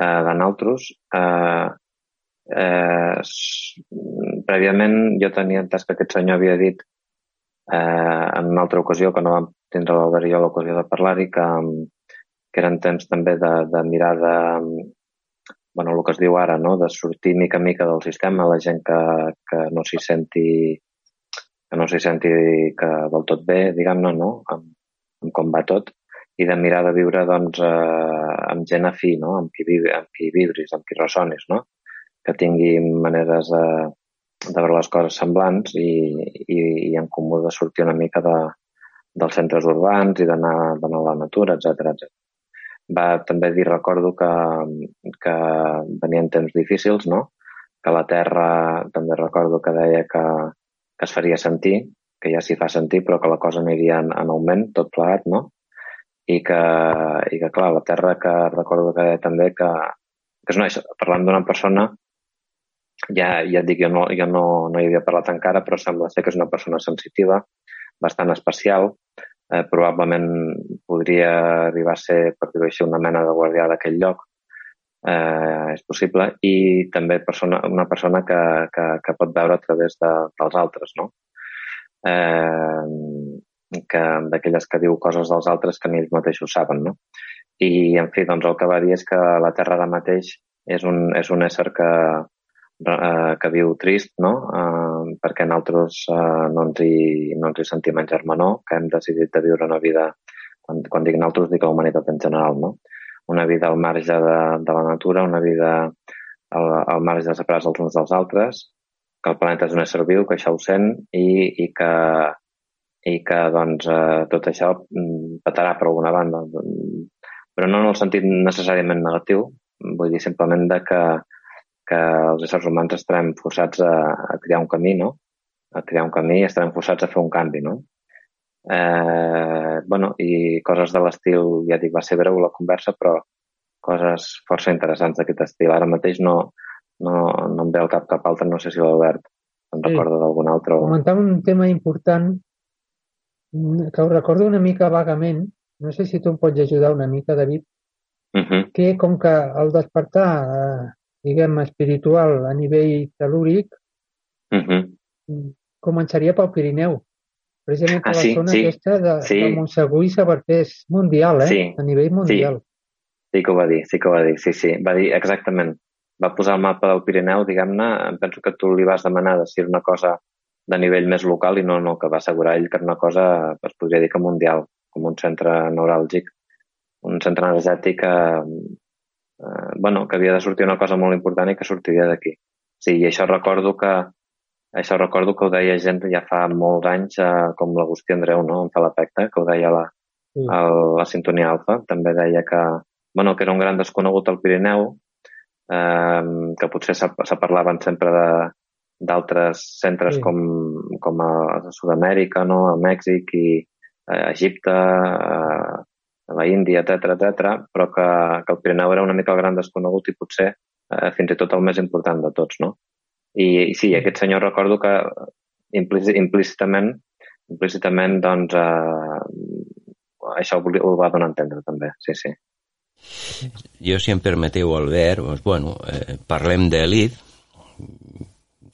eh, de naltros. Eh, eh, prèviament jo tenia entès que aquest senyor havia dit eh, en una altra ocasió, que no vam tindre l'Albert i jo l'ocasió de parlar-hi, que, que eren temps també de, de mirar de, bueno, el que es diu ara, no? de sortir mica mica del sistema, la gent que, que no s'hi senti que no s'hi senti que del tot bé, diguem-ne, no? Amb, amb com va tot, i de mirar de viure doncs, eh, amb gent afí, no? amb, qui vivi, amb qui vibris, amb qui ressonis, no? que tingui maneres de, de veure les coses semblants i, i, i en comú de sortir una mica de, dels centres urbans i d'anar a la natura, etc etc. Va també dir, recordo que, que venien temps difícils, no? que la Terra també recordo que deia que, que es faria sentir, que ja s'hi fa sentir, però que la cosa aniria en, en augment, tot plegat, no? I que, i que clar, la Terra que recordo que també que, que és una, parlant d'una persona, ja, ja et dic, jo, no, jo no, no hi havia parlat encara, però sembla ser que és una persona sensitiva, bastant especial, eh, probablement podria arribar a ser, per dir-ho així, una mena de guardià d'aquell lloc, eh, és possible, i també persona, una persona que, que, que pot veure a través de, dels altres, no? Eh, que d'aquelles que diu coses dels altres que ni ells mateixos saben, no? I, en fi, doncs el que va dir és que la Terra ara mateix és un, és un ésser que, eh, que viu trist, no? Eh, perquè nosaltres eh, no, ens hi, no ens hi sentim en germanor, que hem decidit de viure una vida, quan, quan dic nosaltres dic la humanitat en general, no? Una vida al marge de, de la natura, una vida al, al marge separats els uns dels altres, que el planeta és un ésser viu, que això ho sent i, i que, i que doncs, eh, tot això mm, petarà per alguna banda. Però no en el sentit necessàriament negatiu, vull dir simplement de que que els éssers humans estarem forçats a, a crear un camí, no? A crear un camí i estarem forçats a fer un canvi, no? Eh, bueno, i coses de l'estil, ja dic, va ser breu la conversa, però coses força interessants d'aquest estil. Ara mateix no, no, no em ve al cap cap altre, no sé si l'Albert em sí. recorda d'algun altre. Comentar un tema important que ho recordo una mica vagament, no sé si tu em pots ajudar una mica, David, uh -huh. que com que al despertar eh, diguem, espiritual a nivell telúric, uh. -huh. començaria pel Pirineu. Precisament per ah, sí, la zona sí, aquesta de, sí. de Montsegur i Sabartés mundial, eh? Sí, a nivell mundial. Sí. sí que ho va dir, sí que ho va dir, sí, sí. Va dir exactament. Va posar el mapa del Pirineu, diguem-ne, penso que tu li vas demanar de si era una cosa de nivell més local i no, no, que va assegurar ell que era una cosa, es podria dir que mundial, com un centre neuràlgic, un centre energètic eh, eh, bueno, que havia de sortir una cosa molt important i que sortiria d'aquí. Sí, i això recordo que això recordo que ho deia gent ja fa molts anys, eh, com l'Agustí Andreu, no? em fa l'efecte, que ho deia la, sí. a la sintonia alfa, també deia que, bueno, que era un gran desconegut al Pirineu, eh, que potser se, se parlaven sempre de d'altres centres sí. com, com a Sud-amèrica, no? a Mèxic i a Egipte, eh, a la Índia, etc etc, però que, que el Pirineu era una mica el gran desconegut i potser eh, fins i tot el més important de tots, no? I, sí, aquest senyor recordo que implícitament, implícitament doncs, eh, això ho, va donar a entendre també, sí, sí. Jo, si em permeteu, Albert, doncs, bueno, eh, parlem d'Elit,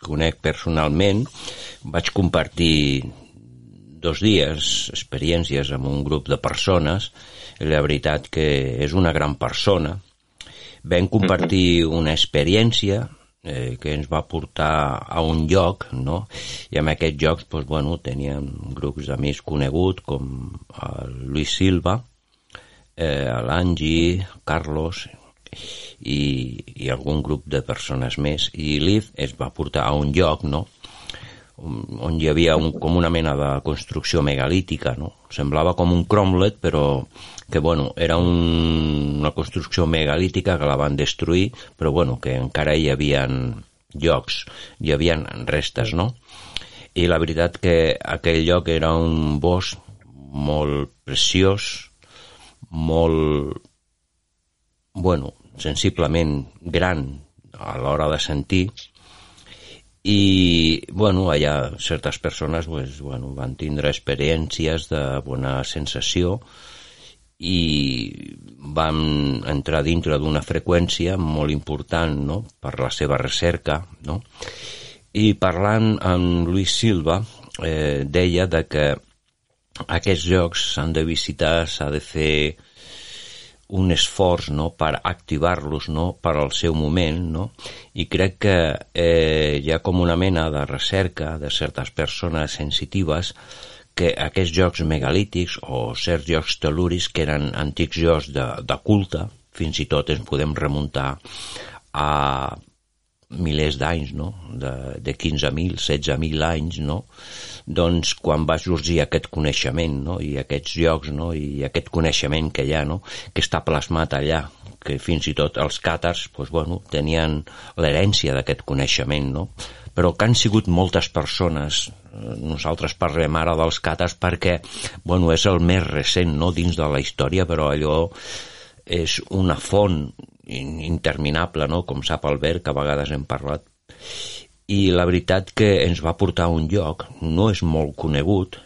conec personalment, vaig compartir dos dies experiències amb un grup de persones. La veritat que és una gran persona. Vam compartir una experiència eh, que ens va portar a un lloc, no? I en aquest lloc, doncs, bueno, teníem grups d'amics coneguts com el Luis Silva, eh, l'Angi, Carlos i, i algun grup de persones més. I Liv es va portar a un lloc, no?, on hi havia un, com una mena de construcció megalítica, no? Semblava com un cromlet, però que, bueno, era un, una construcció megalítica que la van destruir, però, bueno, que encara hi havia llocs, hi havia restes, no? I la veritat que aquell lloc era un bosc molt preciós, molt, bueno, sensiblement gran a l'hora de sentir, i bueno, allà certes persones pues, bueno, van tindre experiències de bona sensació i van entrar dintre d'una freqüència molt important no? per la seva recerca no? i parlant amb Luis Silva eh, deia de que aquests llocs s'han de visitar, s'ha de fer un esforç no, per activar-los no, per al seu moment no? i crec que eh, hi ha com una mena de recerca de certes persones sensitives que aquests jocs megalítics o certs jocs tel·luris que eren antics jocs de, de culte, fins i tot ens podem remuntar a milers d'anys, no? de, de 15.000, 16.000 anys, no? doncs quan va sorgir aquest coneixement no? i aquests llocs no? i aquest coneixement que hi ha, no? que està plasmat allà, que fins i tot els càtars doncs, bueno, tenien l'herència d'aquest coneixement, no? Però que han sigut moltes persones nosaltres parlem ara dels càtars perquè bueno, és el més recent no? dins de la història però allò és una font interminable, no? com sap Albert, que a vegades hem parlat. I la veritat que ens va portar a un lloc, no és molt conegut,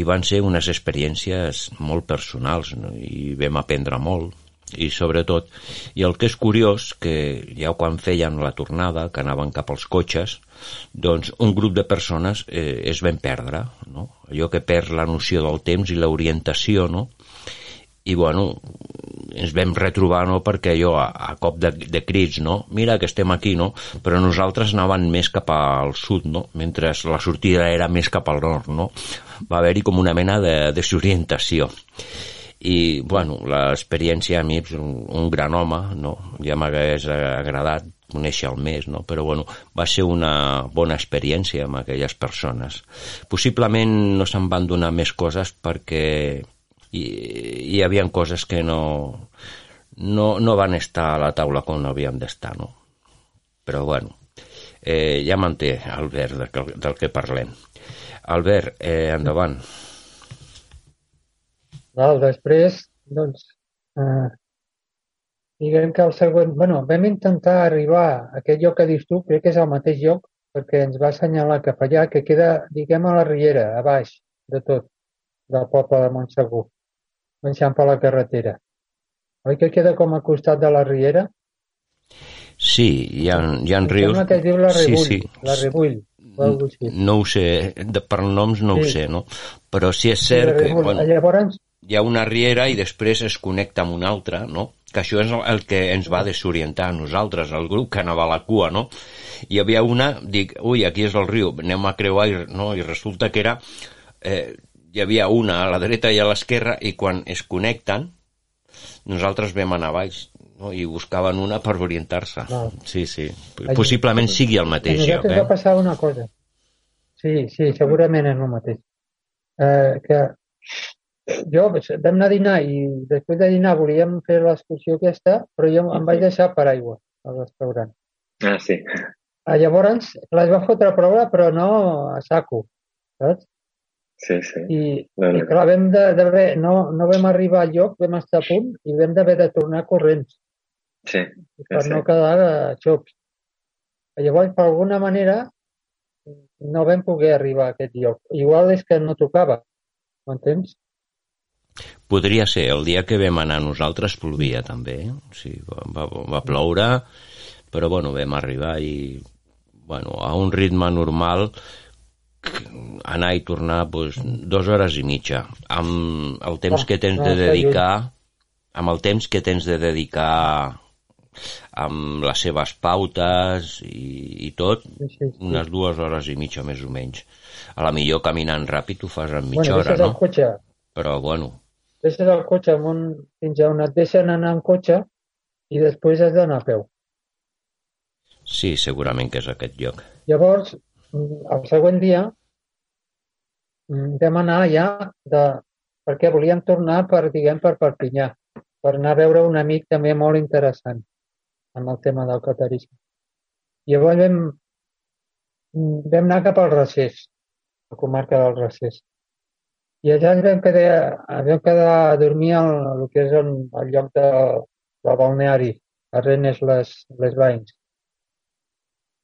i van ser unes experiències molt personals no? i vam aprendre molt i sobretot, i el que és curiós que ja quan feien la tornada que anaven cap als cotxes doncs un grup de persones eh, es van perdre no? allò que perd la noció del temps i l'orientació no? i bueno ens vam retrobar no, perquè jo a, a cop de, de crits no? mira que estem aquí no? però nosaltres anaven més cap al sud no? mentre la sortida era més cap al nord no? va haver-hi com una mena de desorientació i bueno, l'experiència a mi és un, un gran home no? ja m'hagués agradat conèixer el més, no? però bueno, va ser una bona experiència amb aquelles persones. Possiblement no se'n van donar més coses perquè hi, hi havia coses que no, no, no van estar a la taula com havíem d'estar, no? Però bueno, eh, ja manté, Albert, del, del que parlem. Albert, eh, endavant. Val, després, doncs, eh, diguem que el següent... bueno, vam intentar arribar a aquest lloc que dius tu, crec que és el mateix lloc, perquè ens va assenyalar cap allà, que queda, diguem, a la Riera, a baix de tot, del poble de Montsegur per la carretera. Oi que queda com a costat de la Riera? Sí, hi ha, hi ha rius... Que es diu la sí, sí. la Rebull. No ho sé, de, per noms no sí. ho sé, no? Però sí és cert sí, que bueno, Llavors... hi ha una riera i després es connecta amb una altra, no? que això és el que ens va desorientar a nosaltres, el grup que anava a la cua, no? Hi havia una, dic, ui, aquí és el riu, anem a creuar, no? I resulta que era eh, hi havia una a la dreta i a l'esquerra i quan es connecten nosaltres vam anar baix no? i buscaven una per orientar-se. Sí, sí. Possiblement sigui el mateix lloc. Eh? va passar una cosa. Sí, sí, segurament és el mateix. Eh, que jo vam anar a dinar i després de dinar volíem fer l'excursió aquesta, però jo em vaig deixar per aigua al restaurant. Ah, sí. Ah, llavors, les va fotre a prova, però no a saco, saps? Sí, sí. I, no, no. i clar, vam de, de, no, no vam arribar al lloc, vam estar a punt i vam d'haver de tornar corrents. Sí. Per sí. no quedar a xocs. Llavors, per alguna manera, no vam poder arribar a aquest lloc. Igual és que no tocava, m'entens? Podria ser. El dia que vam anar nosaltres plovia també. Eh? O sigui, va, va, va ploure, però bueno, vam arribar i bueno, a un ritme normal anar i tornar doncs, dues hores i mitja amb el temps que tens de dedicar amb el temps que tens de dedicar amb les seves pautes i, i tot, unes dues hores i mitja més o menys. A la millor caminant ràpid ho fas en mitja bueno, hora, no? Cotxe. Però bueno. Deixes el cotxe amb un, fins on et deixen anar en cotxe i després has d'anar a peu. Sí, segurament que és aquest lloc. Llavors, el següent dia mm, vam anar ja de, perquè volíem tornar per, diguem, per Perpinyà, per anar a veure un amic també molt interessant amb el tema del catarisme. Llavors vam, mm, vam anar cap al Recés, la comarca del Recés. I allà ens vam quedar, vam quedar a dormir al, el que és el, el lloc de, del balneari, a Renes les, les Bains.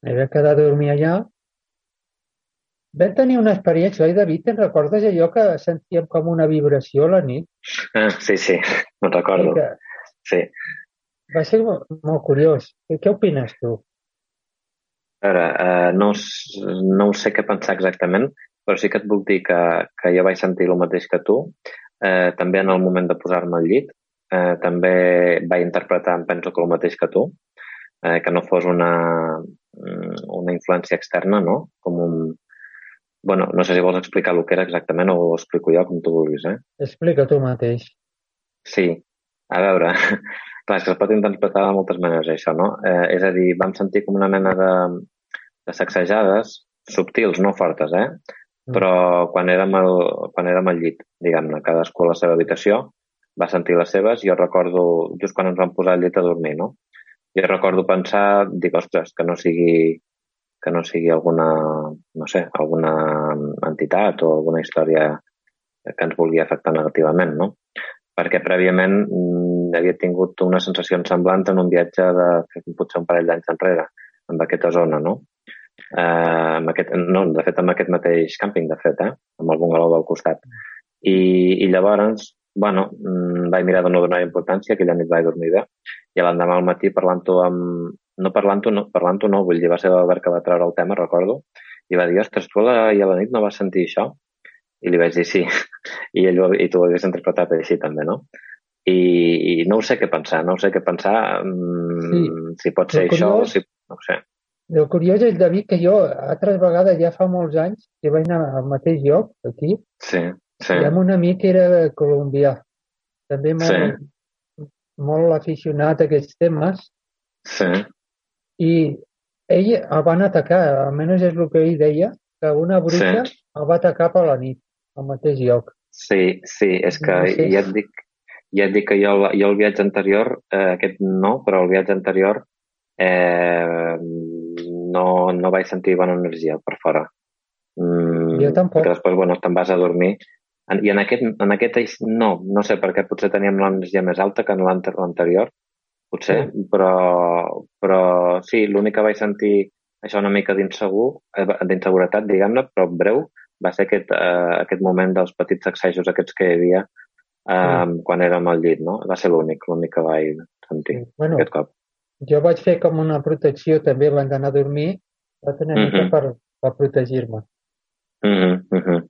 I vam quedar a dormir allà Vam tenir una experiència, oi, David? Te'n recordes allò que sentíem com una vibració a la nit? Ah, sí, sí, me'n recordo. Que... Sí. Va ser molt, molt curiós. Què opines tu? A veure, eh, no, no sé què pensar exactament, però sí que et puc dir que, que jo vaig sentir el mateix que tu. Eh, també en el moment de posar-me al llit, eh, també vaig interpretar, em penso que el mateix que tu, eh, que no fos una, mm, una influència externa, no? Com un, bueno, no sé si vols explicar el que era exactament o ho explico jo, com tu vulguis, eh? Explica tu mateix. Sí. A veure, clar, és que es pot interpretar de moltes maneres, això, no? Eh, és a dir, vam sentir com una mena de, de sacsejades, subtils, no fortes, eh? Mm. Però quan érem, al, quan érem al llit, diguem-ne, cadascú a la seva habitació, va sentir les seves, jo recordo, just quan ens vam posar al llit a dormir, no? Jo recordo pensar, dic, ostres, que no sigui que no sigui alguna, no sé, alguna entitat o alguna història que ens vulgui afectar negativament, no? Perquè prèviament mm, havia tingut una sensació semblant en un viatge de potser un parell d'anys enrere, en aquesta zona, no? Eh, amb aquest, no, de fet, amb aquest mateix càmping, de fet, eh? amb el bungalow del costat. I, i llavors, bueno, mm, vaig mirar de no donar importància, aquella nit vaig dormir bé, i l'endemà al matí parlant-ho amb, no parlant-ho no, parlant no, vull dir, va ser l'Albert que va treure el tema, recordo, i va dir, ostres, tu a la, i a la nit no vas sentir això? I li vaig dir sí, i, ell, i tu ho hagués interpretat així també, no? i, i no ho sé què pensar, no ho sé què pensar, mm, sí. si pot ser això si... no ho sé. El curiós és, David, que jo altres vegades, ja fa molts anys, que vaig anar al mateix lloc, aquí, sí, sí. i amb un amic que era colombià, també molt, sí. molt aficionat a aquests temes, sí. i ell el van atacar, almenys és el que ell deia, que una bruixa sí. el va atacar per la nit, al mateix lloc. Sí, sí, és que no sé. ja et dic, ja et dic que jo, jo el viatge anterior, eh, aquest no, però el viatge anterior eh, no, no vaig sentir bona energia per fora. Mm, jo tampoc. Perquè després, bueno, te'n vas a dormir. I en aquest, en aquest no, no sé, perquè potser teníem l'energia més alta que en l'anterior, potser, sí. però, però sí, l'únic que vaig sentir això una mica d'insegur, eh, d'inseguretat, diguem-ne, però breu, va ser aquest, eh, aquest moment dels petits sacsejos aquests que hi havia eh, mm. quan érem al llit, no? Va ser l'únic, l'únic que vaig sentir bueno, aquest cop. Jo vaig fer com una protecció també abans d'anar a dormir, va tenir mm -hmm. per, per protegir-me. Mm -hmm, mm -hmm.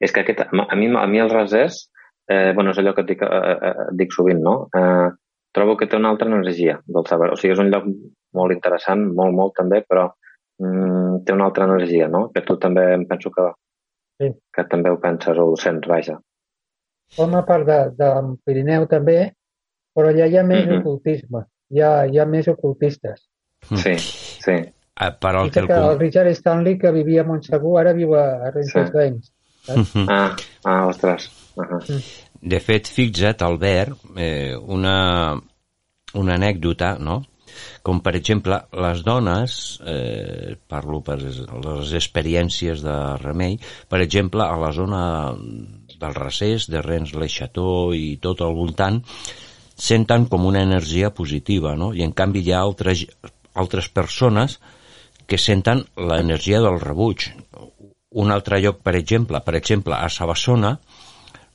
És que aquest, a mi, a mi els rasers, eh, bueno, és allò que et dic, eh, eh, dic sovint, no? Eh, trobo que té una altra energia del saber. O sigui, és un lloc molt interessant, molt, molt també, però mm, té una altra energia, no? Que tu també em penso que, sí. que també ho penses o ho sents, vaja. Forma part de, del Pirineu també, però allà hi ha més mm -hmm. ocultisme, hi ha, hi ha més ocultistes. Sí, sí. Uh, però el, que el, el Richard Stanley, que vivia a Montsegur, ara viu a, Rentes sí. Veïns. Ah, ah, ostres. Uh -huh. De fet, fixa't, Albert, eh, una, una anècdota, no?, com per exemple les dones, eh, parlo per les experiències de remei, per exemple a la zona del Recés, de Rens, le Chateau i tot al voltant, senten com una energia positiva, no? i en canvi hi ha altres, altres persones que senten l'energia del rebuig. Un altre lloc, per exemple, per exemple, a Sabassona,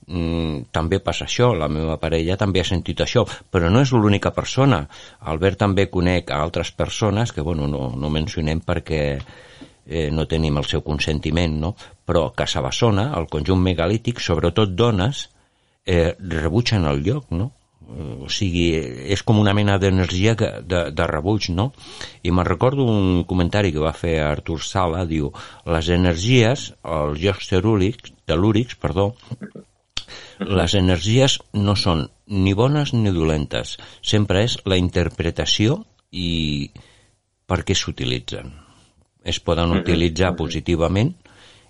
mm, també passa això, la meva parella també ha sentit això, però no és l'única persona. Albert també conec a altres persones que, bueno, no, no mencionem perquè eh, no tenim el seu consentiment, no? però a Casa Bassona, el conjunt megalític, sobretot dones, eh, rebutgen el lloc, no? O sigui, és com una mena d'energia de, de rebuig, no? I me'n recordo un comentari que va fer Artur Sala, diu, les energies, els jocs telúrics, perdó, les energies no són ni bones ni dolentes. Sempre és la interpretació i per què s'utilitzen. Es poden utilitzar positivament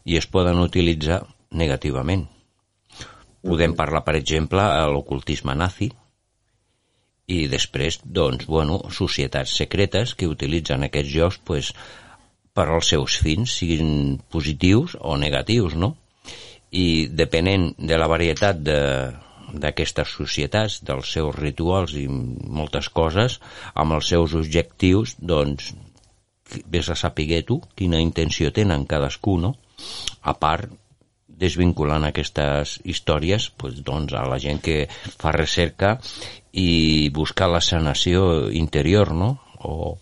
i es poden utilitzar negativament. Podem parlar, per exemple, a l'ocultisme nazi i després, doncs, bueno, societats secretes que utilitzen aquests jocs pues, per als seus fins, siguin positius o negatius, no? i depenent de la varietat de, d'aquestes societats, dels seus rituals i moltes coses, amb els seus objectius, doncs, vés a saber tu quina intenció tenen cadascú, no? A part, desvinculant aquestes històries pues, doncs, a la gent que fa recerca i buscar la sanació interior, no? O,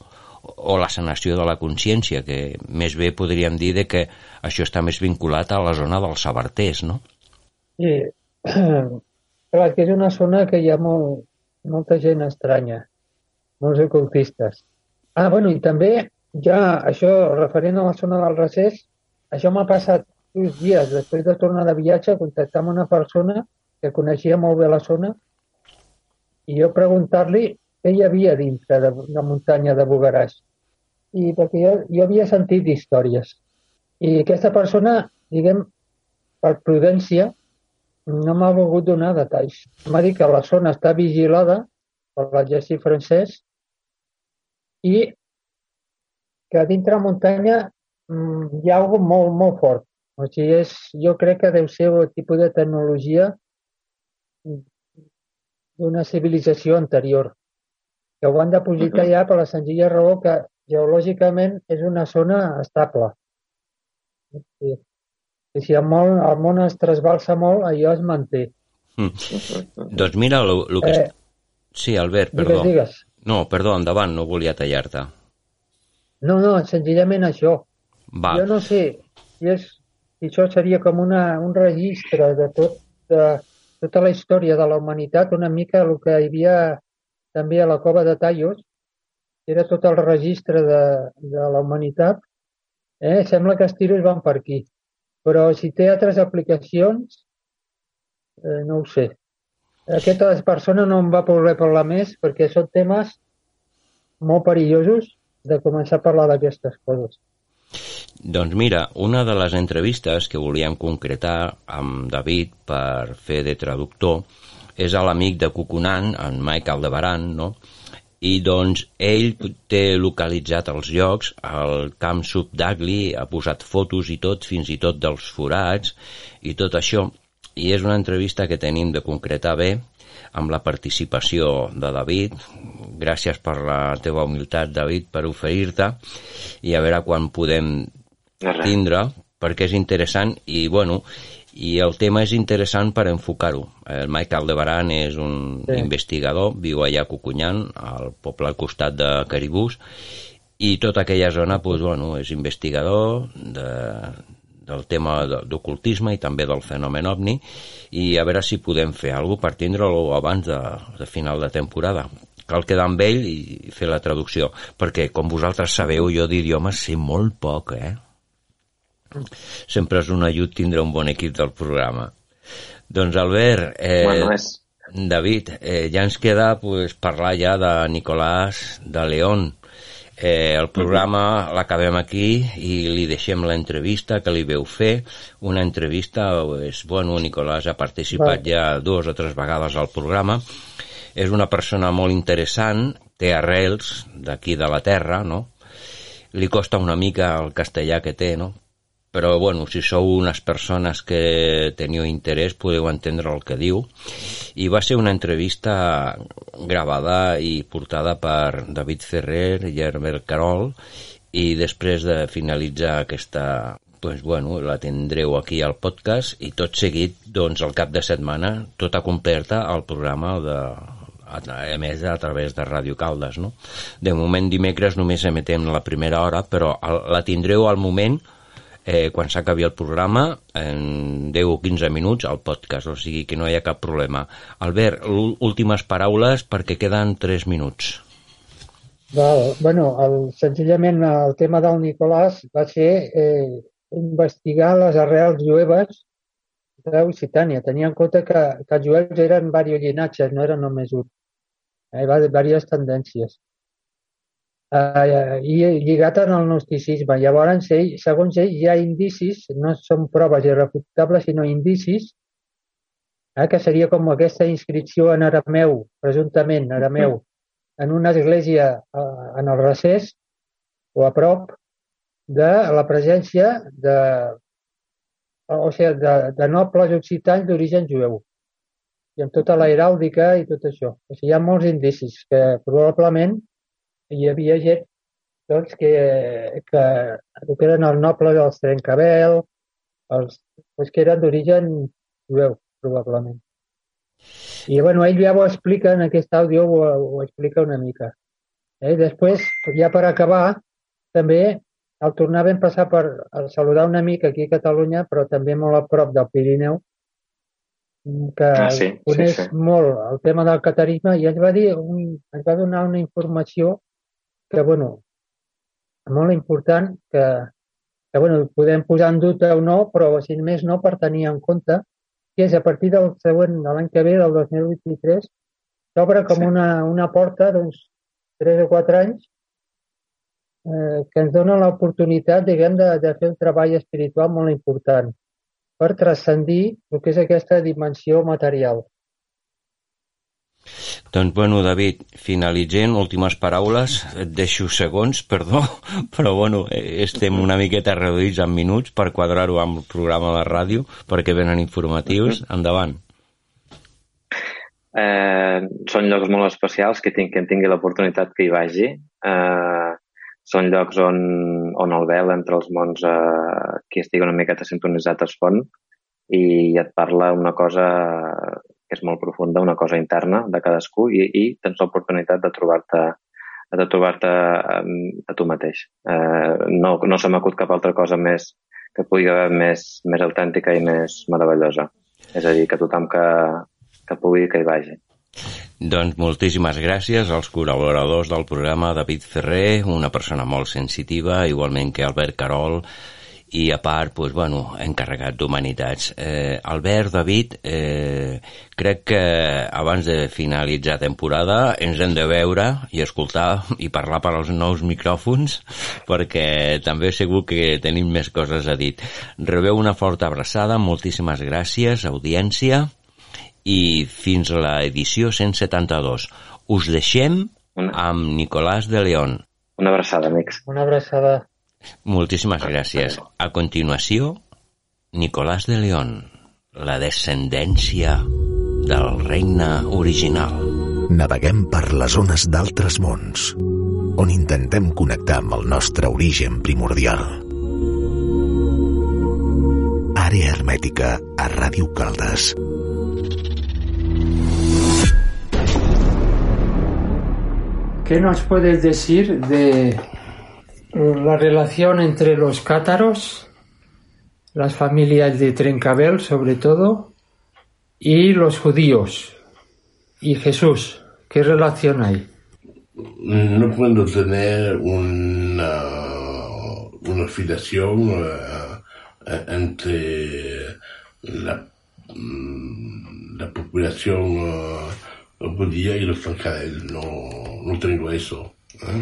o la sanació de la consciència, que més bé podríem dir de que això està més vinculat a la zona dels sabarters, no? Sí, clar, que és una zona que hi ha molt, molta gent estranya, molts ocultistes. Ah, bueno, i també ja això referent a la zona del recés, això m'ha passat uns dies després de tornar de viatge, contactar amb una persona que coneixia molt bé la zona i jo preguntar-li què hi havia dintre de la muntanya de Bugaràs. I perquè jo, jo havia sentit històries. I aquesta persona, diguem, per prudència, no m'ha volgut donar detalls. M'ha dit que la zona està vigilada per l'exèrcit francès i que dintre la muntanya mm, hi ha alguna molt, molt fort. O sigui, és, jo crec que deu ser el tipus de tecnologia d'una civilització anterior que ho han depositat ja per la senzilla raó que geològicament és una zona estable. I, i si el món, el món es trasbalsa molt, allò es manté. Mm. Doncs mira, el, el que... Eh, sí, Albert, perdó. Digues, digues. No, perdó, endavant, no volia tallar-te. No, no, senzillament això. Va. Jo no sé si, és, si això seria com una, un registre de tot, de, tota la història de la humanitat, una mica el que hi havia també a la cova de Tallos, era tot el registre de, de la humanitat, eh? sembla que els tiros van per aquí. Però si té altres aplicacions, eh, no ho sé. Aquesta persona no em va voler parlar més perquè són temes molt perillosos de començar a parlar d'aquestes coses. Doncs mira, una de les entrevistes que volíem concretar amb David per fer de traductor és a l'amic de Cucunan, en Mike Aldebaran, no? i doncs ell té localitzat els llocs, el camp sub d'Agli ha posat fotos i tot, fins i tot dels forats i tot això, i és una entrevista que tenim de concretar bé amb la participació de David. Gràcies per la teva humilitat, David, per oferir-te i a veure quan podem tindre, perquè és interessant i, bueno, i el tema és interessant per enfocar-ho. El Mike Aldebaran és un sí. investigador, viu allà a Cucunyan, al poble al costat de Caribús, i tota aquella zona, doncs, bueno, és investigador de, del tema d'ocultisme i també del fenomen ovni i a veure si podem fer alguna cosa per tindre-lo abans de, de final de temporada cal quedar amb ell i fer la traducció perquè com vosaltres sabeu jo d'idiomes sé molt poc eh? Sempre és un ajut tindre un bon equip del programa. Doncs Albert, eh, bueno, és... David, eh, ja ens queda pues, parlar ja de Nicolàs de León. Eh, el programa l'acabem aquí i li deixem l'entrevista que li veu fer. Una entrevista, pues, bueno, Nicolàs ha participat ja dues o tres vegades al programa. És una persona molt interessant, té arrels d'aquí de la terra, no? Li costa una mica el castellà que té, no? Però bueno, si sou unes persones que teniu interès podeu entendre el que diu i va ser una entrevista gravada i portada per David Ferrer i Herbert Carol i després de finalitzar aquesta pues, bueno, la tindreu aquí al podcast i tot seguit, doncs, al cap de setmana, tota completa al programa de, a més a través de Ràdio Caldes, no? De moment dimecres només emetem la primera hora, però la tindreu al moment eh, quan s'acabi el programa, en 10 o 15 minuts, al podcast, o sigui que no hi ha cap problema. Albert, últimes paraules perquè queden 3 minuts. Val. bueno, el, senzillament el tema del Nicolàs va ser eh, investigar les arrels jueves d'Occitània. Tenia en compte que, que els jueus eren diversos llinatges, no eren només un. Eh, va diverses tendències eh, i lligat en el gnosticisme. Llavors, ell, segons ell, hi ha indicis, no són proves irrefutables, sinó indicis, eh, que seria com aquesta inscripció en arameu, presumptament arameu, en una església eh, en el recés o a prop de la presència de, o sigui, de, de nobles occitans d'origen jueu i amb tota la heràldica i tot això. O sigui, hi ha molts indicis que probablement hi havia gent doncs, que, que, que eren els nobles dels Trencabel, els, doncs, que eren d'origen jueu, probablement. I bueno, ell ja ho explica en aquest àudio, ho, ho explica una mica. Eh? Després, ja per acabar, també el tornàvem a passar per a saludar un amic aquí a Catalunya, però també molt a prop del Pirineu, que ah, sí, coneix sí, sí. molt el tema del catarisme i ens va dir un, ens va donar una informació que, bueno, molt important que, que bueno, podem posar en dubte o no, però si més no per tenir en compte que és a partir del següent, de l'any que ve, del 2023, s'obre com sí. una, una porta d'uns 3 o 4 anys eh, que ens dona l'oportunitat, diguem, de, de fer un treball espiritual molt important per transcendir el que és aquesta dimensió material. Doncs, bueno, David, finalitzem, últimes paraules, et deixo segons, perdó, però, bueno, estem una miqueta reduïts en minuts per quadrar-ho amb el programa de ràdio, perquè venen informatius. Endavant. Eh, són llocs molt especials que, tinc, que en tingui l'oportunitat que hi vagi. Eh, són llocs on, on el vel entre els mons eh, qui estigui una miqueta sintonitzat es fon i et parla una cosa que és molt profunda, una cosa interna de cadascú i, i tens l'oportunitat de trobar-te de trobar-te a, a tu mateix. Eh, no no se m'acut cap altra cosa més que pugui haver més, més autèntica i més meravellosa. És a dir, que tothom que, que pugui que hi vagi. Doncs moltíssimes gràcies als col·laboradors del programa, David Ferrer, una persona molt sensitiva, igualment que Albert Carol, i a part, pues, bueno, encarregat d'Humanitats. Eh, Albert, David, eh, crec que abans de finalitzar temporada ens hem de veure i escoltar i parlar per als nous micròfons perquè també segur que tenim més coses a dir. Rebeu una forta abraçada, moltíssimes gràcies, audiència, i fins a l'edició 172. Us deixem amb Nicolás de León. Una abraçada, amics. Una abraçada. Moltíssimes gràcies. A continuació, Nicolás de León, la descendència del regne original. Naveguem per les zones d'altres mons, on intentem connectar amb el nostre origen primordial. Àrea hermètica a Ràdio Caldes. ¿Qué nos puedes decir de la relación entre los cátaros, las familias de Trencabel sobre todo, y los judíos? Y Jesús, ¿qué relación hay? No puedo tener una, una filiación uh, entre la, la población uh, judía y los Trencabel. No, no tengo eso. ¿eh?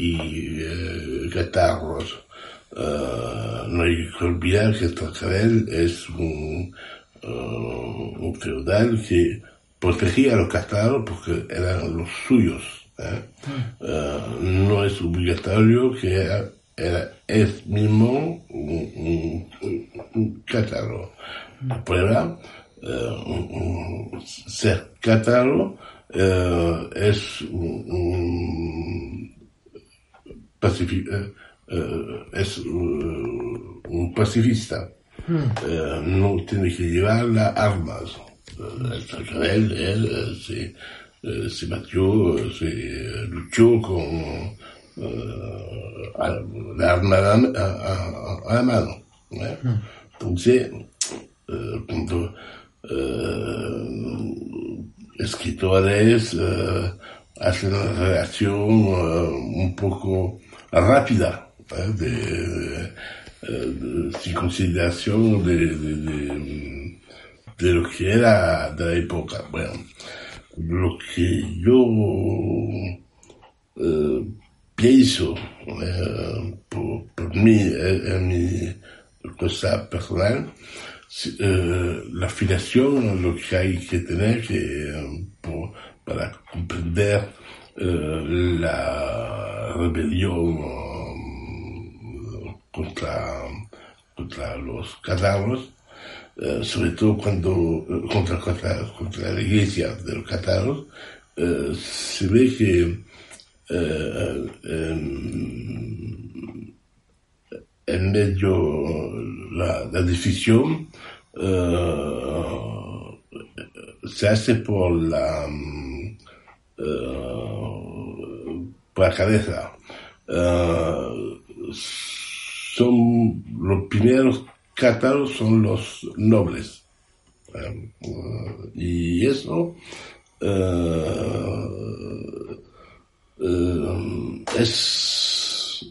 Y uh, Catarros. Uh, no hay que olvidar que Trencabel es un, uh, un feudal que protegía a los catarros porque eran los suyos. ¿eh? Uh, no es obligatorio que era, era es mismo un, un, un catarro. La prueba, ser catarro es un, pacifi uh, es un pacifista. Uh, no tiene que llevar las armas. Él se, se batió, se luchó con la arma a, a, a la mano. ¿eh? Entonces, cuando escritores hacen una un poco rápida, ¿eh? de, de, de, sin consideración de, de, lo que era de la época. Bueno, lo que yo uh, pienso por, por, mí, en mi cosa personal, la filiación, lo que hay que tener que, por, para comprender uh, la rebelión contra, contra los catarros, sobre todo cuando contra, contra, contra, la iglesia de los catarros, se ve que en, en medio la, la decisión se hace por la uh, por la cabeza. Uh, son los primeros cátaros son los nobles. y eso es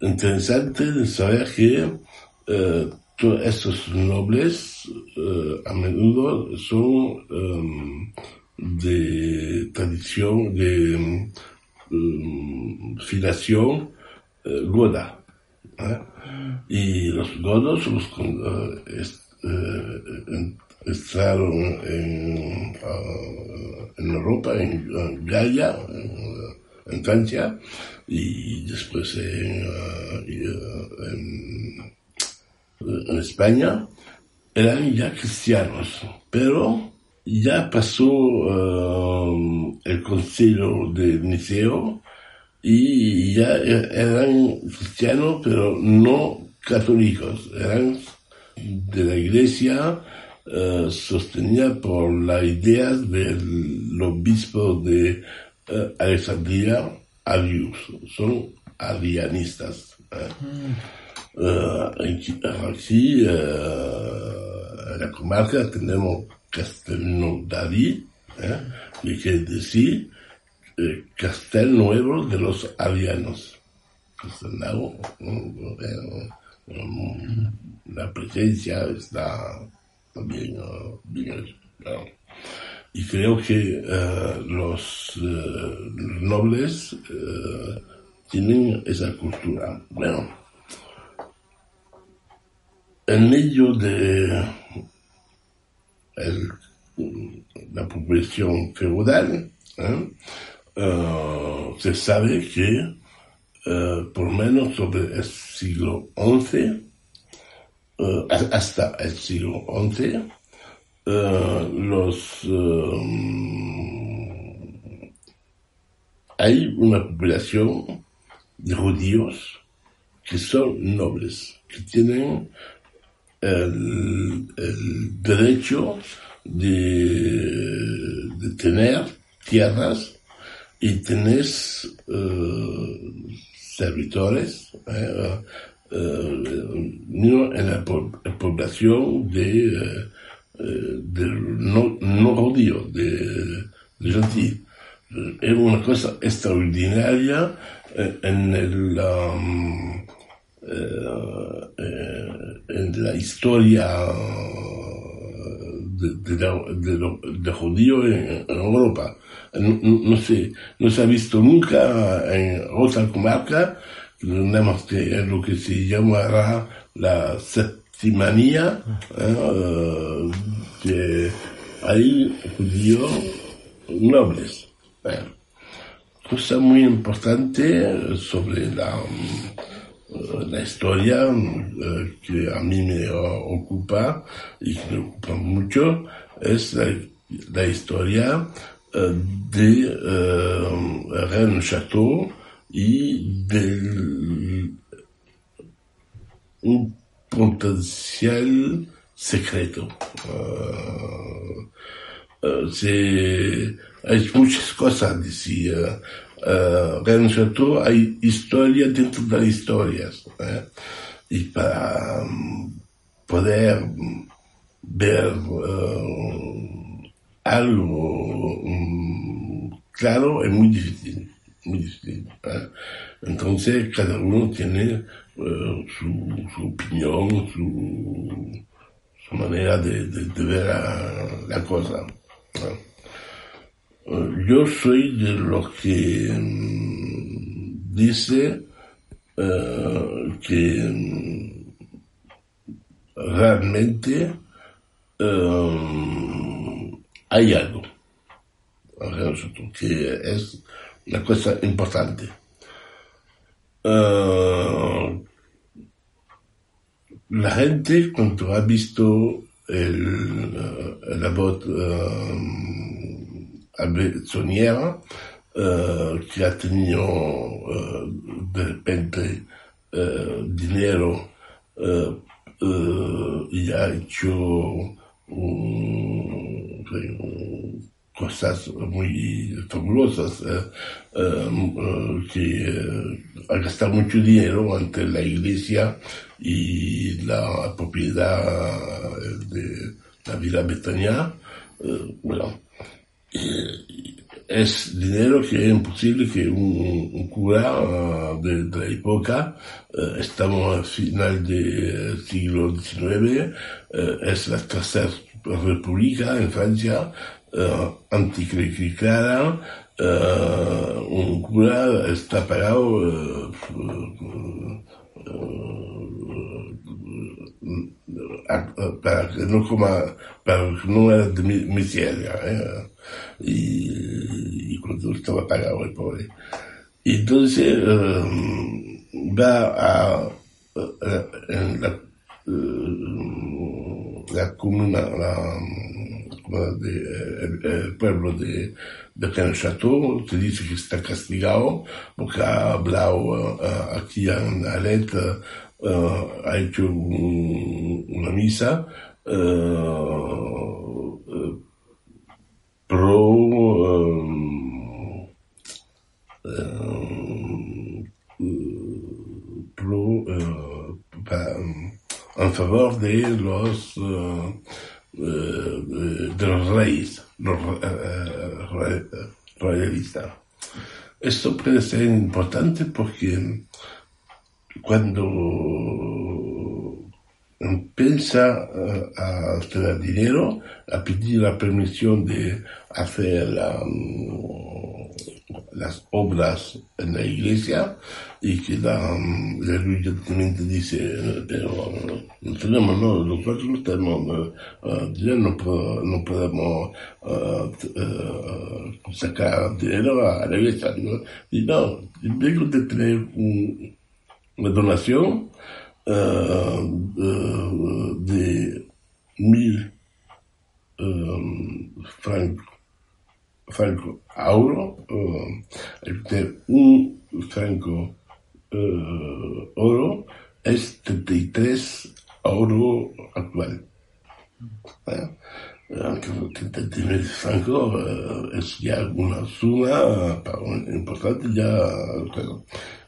interesante saber que eh, todos estos nobles eh, a menudo son um, de tradición, de um, filiación eh, goda. Y los godos los est, entraron en, en Europa, en, en en, en Francia, y después en, en, en, España eran ya cristianos, pero ya pasó uh, el concilio de Niceo y ya eran cristianos, pero no católicos, eran de la iglesia uh, sostenida por las ideas del obispo de uh, Alexandria Arius, son arianistas. ¿eh? Aquí, en la comarca, tenemos Castelnaudari, ¿eh? y quiere decir Castel Nuevo de los Arianos. Castelnau, la presencia está también bien. Y creo que los nobles tienen esa cultura. Bueno, en medio de la población feudal, ¿eh? uh, se sabe que uh, por menos sobre el siglo XI, hasta el siglo XI, los hay una población de judíos que son nobles, que tienen el, el derecho de, de, tener tierras y tener servidores eh, uh, en la, po la, población de, uh, de no, no judío, de, de gentil. Es una cosa extraordinaria en el um, en la historia de, de, de, de judío en, en Europa. No, no, se, no se ha visto nunca en otra comarca, tenemos que es lo que se llamará la septimanía, eh, que hay judíos nobles. Bueno, cosa muy importante sobre la la historia uh, que a mí me ocupa y que me ocupa mucho es la, la historia uh, de uh, Rennes Château y del un potencial secreto. Se, hay muchas cosas uh, Chateau hay historia dentro de las historias. ¿eh? Y para um, poder ver uh, algo um, claro es muy difícil. Muy difícil ¿eh? Entonces cada uno tiene su, opinión, su, manera de, ver la, cosa. ¿eh? Yo soy de los que um, dice uh, que um, realmente um, hay algo que es una cosa importante. Uh, la gente cuando ha visto el, la voz Soniera, uh, que ha tenido uh, de repente uh, dinero y ha hecho cosas muy fabulosas, que ha gastado mucho dinero ante la iglesia y la propiedad de la Villa Betania. bueno, es dinero que es imposible que un, cura uh, de, la época, uh, estamos al final del siglo XIX, es la tercera república en Francia, anticlericana, un cura está pagado para que não coma, para que não era de miséria, né? e, e quando estava a pagar o e Então, uh, dá a, a, a, a, a, a comuna, a, de, el, el, pueblo de, de Canchateau, se dice que está castigado porque ha hablado uh, aquí en Alet, ha hecho un, una misa pro pro uh, favor de los, de los reyes, los royalistas. Esto puede ser importante porque cuando empieza a tener dinero, a pedir la permisión de hacer las obras en la iglesia y que la, la dice, pero no tenemos, no, nosotros no tenemos, uh, no, no, podemos uh, sacar dinero a la iglesia. Y no, en vez de tener un, una donación uh, de mil francos franco euro, uh, un franco uh, oro es 33 euro actual. ¿Eh? Aunque 33 francos uh, es ya una suma importante, ya, claro.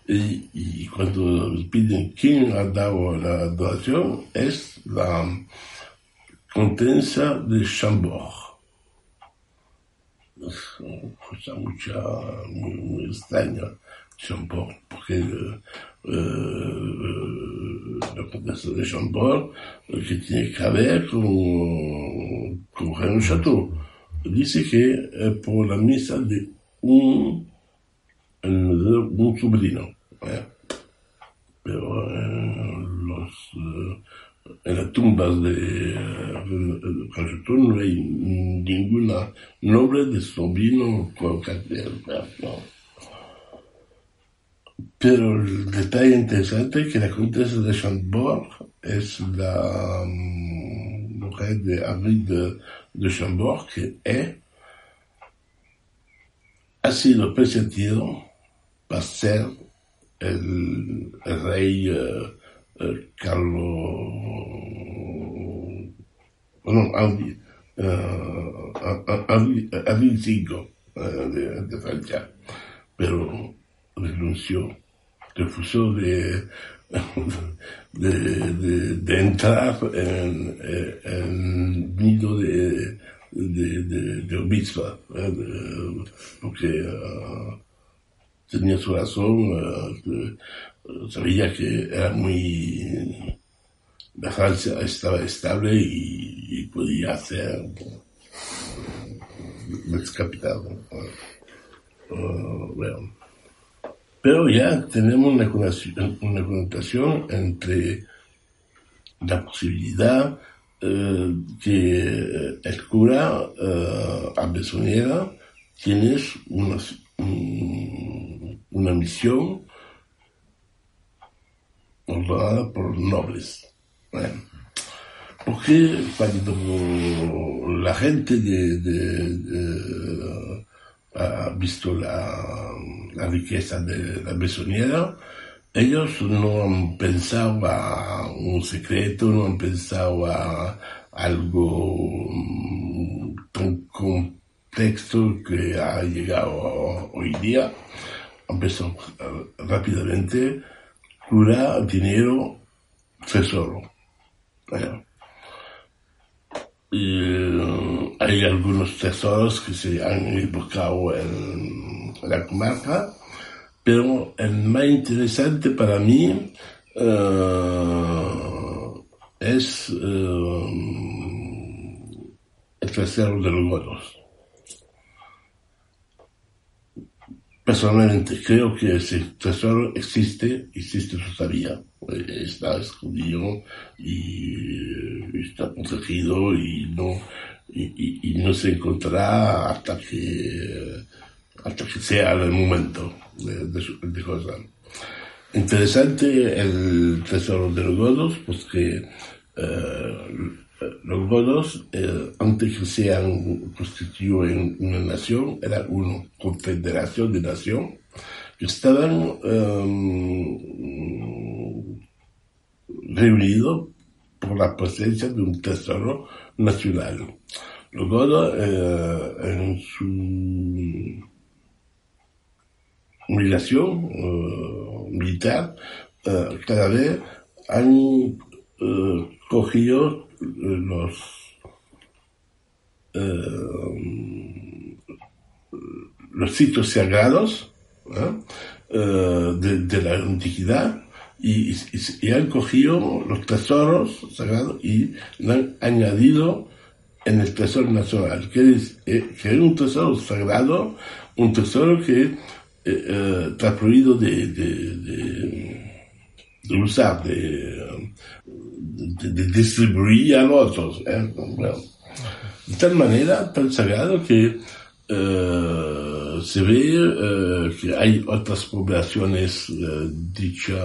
Y, y, cuando piden quién ha dado la donación, es la Contensa de Chambord cosa mucha, muy, muy extraña, Chambord, porque eh, la condesa de Chambord, que tiene que ver con, con René Chateau, dice que es por la misa de un, un sobrino. ¿eh? Pero eh, los en las tumbas de Cachetón no hay ninguna nombre de sobrino con. Pero el detalle interesante es que la condesa de Chambord es la um, mujer de Henri de, de Chambord, que es, ha sido presentido para ser el, rey uh, Carlo no, Audi, uh, Audi 5 de, de, Francia, pero renunció, refusó de, de, de, de entrar en, el nido de, de, de, obispa, eh, porque uh, tenía su razón, uh, sabía que era muy la estaba estable y, podía hacer descapitado. Uh, bueno. Pero ya tenemos una connotación, una connotación entre la posibilidad uh, que el cura uh, a tiene una, una misión ordenada por nobles. Bueno, porque cuando la gente de, ha visto la, riqueza de la mesoniera, ellos no han pensado a un secreto, no han pensado a algo tan complejo que ha llegado hoy día. Han pensado rápidamente curar dinero, tesoro. Y hay algunos tesoros que se han buscado en la comarca, pero el más interesante para mí uh, es el tesoro de los godos. Personalmente creo que ese tesoro existe, existe todavía, está escondido y está protegido y no, y, no se encontrará hasta que, hasta que sea el momento de, de, de cosas. Interesante el tesoro de los godos, porque eh, los godos, eh, antes que sean constituidos en una nación, era una confederación de nación, que estaban um, reunidos por la presencia de un tesoro nacional. Los godos, eh, en su migración uh, militar, uh, cada vez han cogió los los sitios sagrados de, de, la antigüedad y, han cogido los tesoros sagrados y lo han añadido en el tesoro nacional, que es, eh, que es un tesoro sagrado, un tesoro que eh, eh, está prohibido de, usar, de, de, distribuir a otros. de tal manera, tan sagrado que se ve que hay otras poblaciones dichas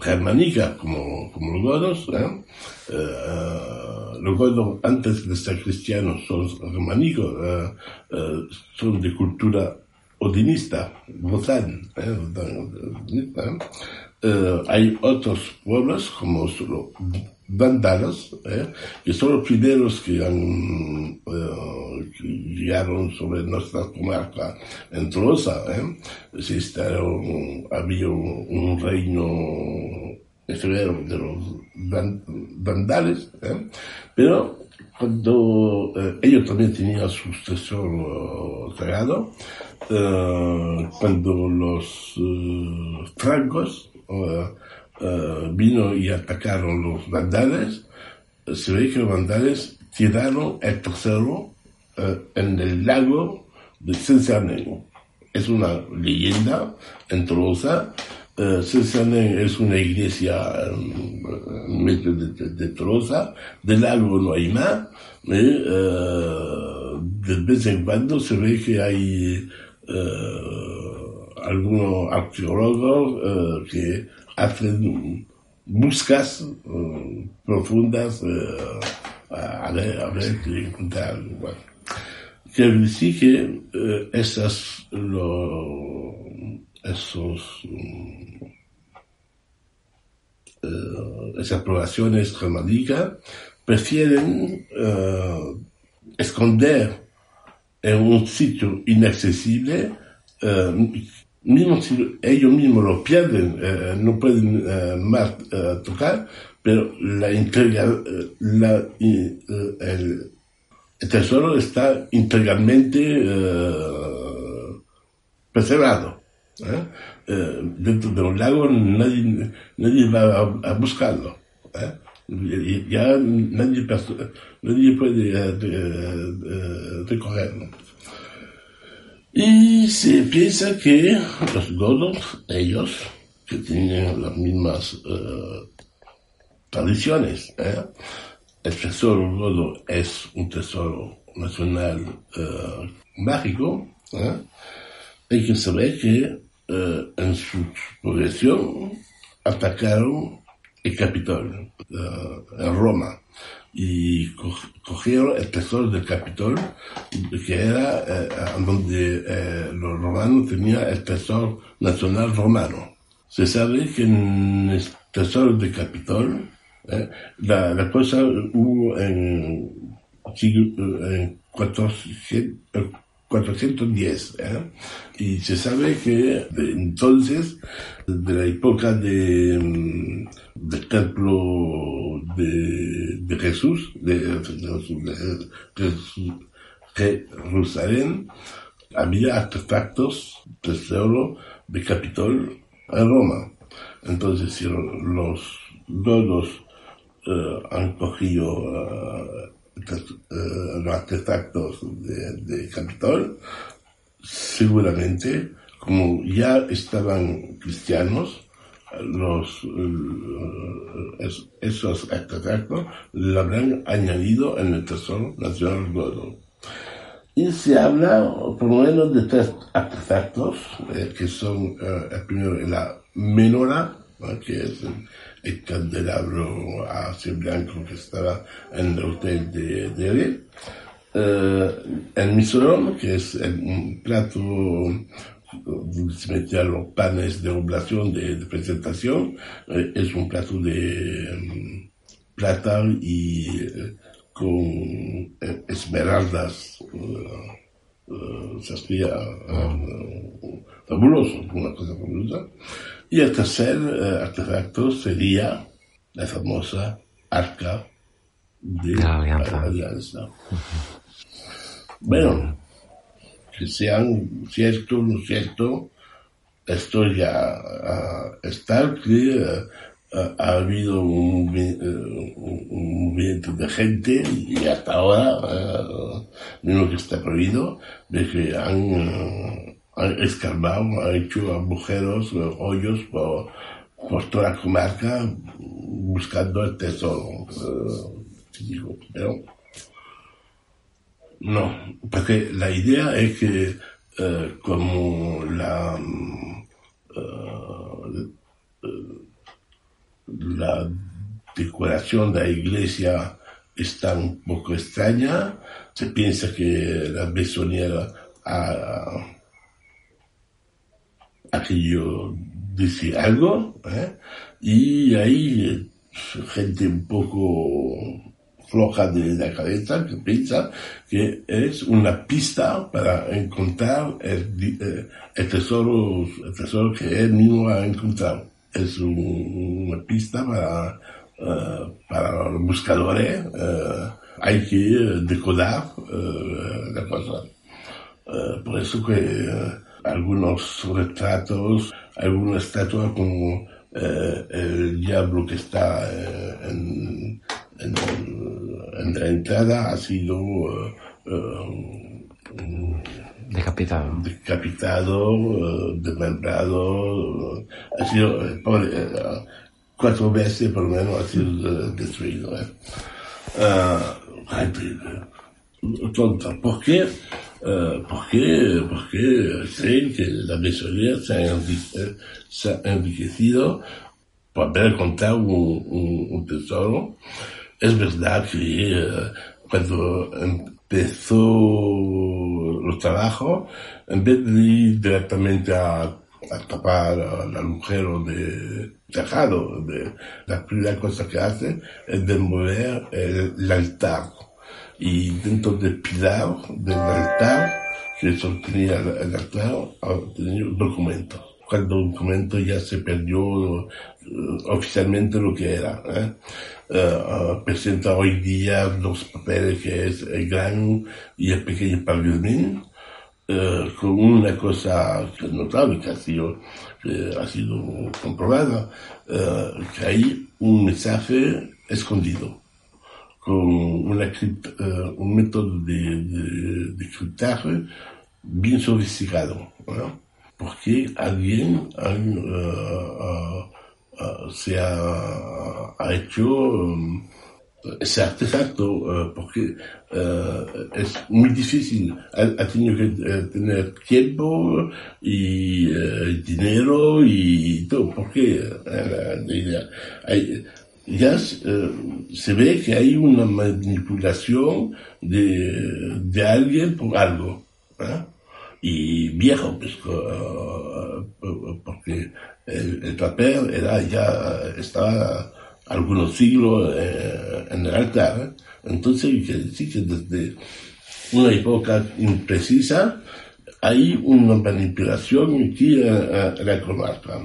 germánicas como, como los godos, los godos antes de ser cristianos son germánicos, son de cultura odinista, Bozán. hay otros pueblos como solo vándalos, que son los primeros que, llegaron sobre nuestra comarca en Tolosa. ¿eh? había un reino efemero de los vandales, ¿eh? pero cuando eh, ellos también tenían su tesoro sagrado, eh, cuando los francos vino y atacaron los vandales, se ve que los vandales tiraron el tesoro en el lago de Saint-Cernin. Es una leyenda en Tolosa Uh, es una iglesia medio de, de, de Tolosa, del lago no hay más, de vez en cuando se ve que hay algunos arqueólogos que hacen buscas profundas a ver, a ver encontrar. Bueno. Quiero decir que esas lo esos, uh, esas poblaciones germánicas prefieren esconder en un sitio inaccesible, uh, mismo si ellos mismos lo pierden, no pueden más tocar, pero la integral, la, el, el, tesoro está integralmente preservado. ¿eh? Eh, dentro de un lago nadie, nadie va a, buscarlo. ¿eh? Ya nadie, nadie puede eh, recogerlo. Y se piensa que los godos, ellos, que tienen las mismas tradiciones, el tesoro godo es un tesoro nacional mágico, hay que saber que eh, en su progresión atacaron el Capitolio eh, en Roma y cogieron el tesoro del Capitolio, que era eh, donde los romanos tenían el tesoro nacional romano. Se sabe que en el tesoro del Capitolio la, la, cosa hubo en, en 400, 410. ¿eh? Y se sabe que entonces, de la época de, mm, del templo de, Jesús, de, de, Jerusalén, había artefactos tesoro de Capitol en Roma. Entonces, si los dos uh, han cogido uh, los artefactos de, de Capitol, seguramente, como ya estaban cristianos, los, eh, esos artefactos lo habrán añadido en el Tesoro Nacional Godo. Y se habla por lo menos de tres artefactos, eh, que son eh, el primero la menorá, que es el candelabro así blanco que estaba en el hotel de, de eh, el misolón, que es un plato se metían los panes de oblación, de, presentación, eh, es un plato de um, plata y eh, con esmeraldas. se hacía fabuloso, una cosa fabulosa. Y el tercer artefacto sería la famosa arca de, la alianza. la alianza. Bueno, que sean cierto o no cierto, la historia ah, está que ah, ah, ha habido un, eh, un- movimiento de gente y hasta ahora, ah, mismo que está prohibido, de que han, escarbado, han hecho agujeros, hoyos por, por toda la comarca buscando el tesoro. eh, pero no, porque la idea es que eh, como la, eh, la decoración de la iglesia está un poco extraña, se piensa que la besoniera ha, aquello dice algo, ¿eh? y hay gente un poco floja de la cabeza que piensa que es una pista para encontrar el, eh, tesoro, tesoro que él mismo ha encontrado. Es un- una pista para, eh, para los buscadores. eh, hay que decodar la cosa. Por eso que algunos retratos, algunas estatuas como eh, el diablo que está eh, en, en, en la entrada ha sido eh, eh, Decapitado. decapitado, desmembrado, ha sido cuatro veces por lo menos ha sido destruido. eh. Ah, gente, Eh, porque, porque creen que la masonería se ha, enri- eh, se ha enriquecido por haber encontrado un, un- un tesoro. Es verdad que eh, cuando empezó los trabajos, en vez de ir directamente a, a tapar el agujero de tejado, de, la primera cosa que hace es demoler el, el altar. Y dentro del pilar del altar, que sostenía el, altar, tenía un documento. Cuando el documento ya se perdió eh, oficialmente lo que era. ¿eh? Eh, ah, presenta hoy día los papeles que es el gran y el pequeño parviolín, eh, con una cosa notable, que ha sido, que ha sido comprobada, que hay un mensaje escondido con una eh, un método de, de, bien sofisticado, ¿no? porque alguien han, eh, se ha, ha hecho um, ese artefacto eh, porque es muy difícil. Ha, tenido que tener tiempo y dinero y todo. porque la. Hay- ya eh, se ve que hay una manipulación de, de alguien por algo. ¿eh? Y viejo, pues, eh, porque el, el papel era ya estaba algunos siglos eh, en el altar. ¿eh? Entonces, quiere decir que desde una época imprecisa hay una manipulación aquí en, en la comarca.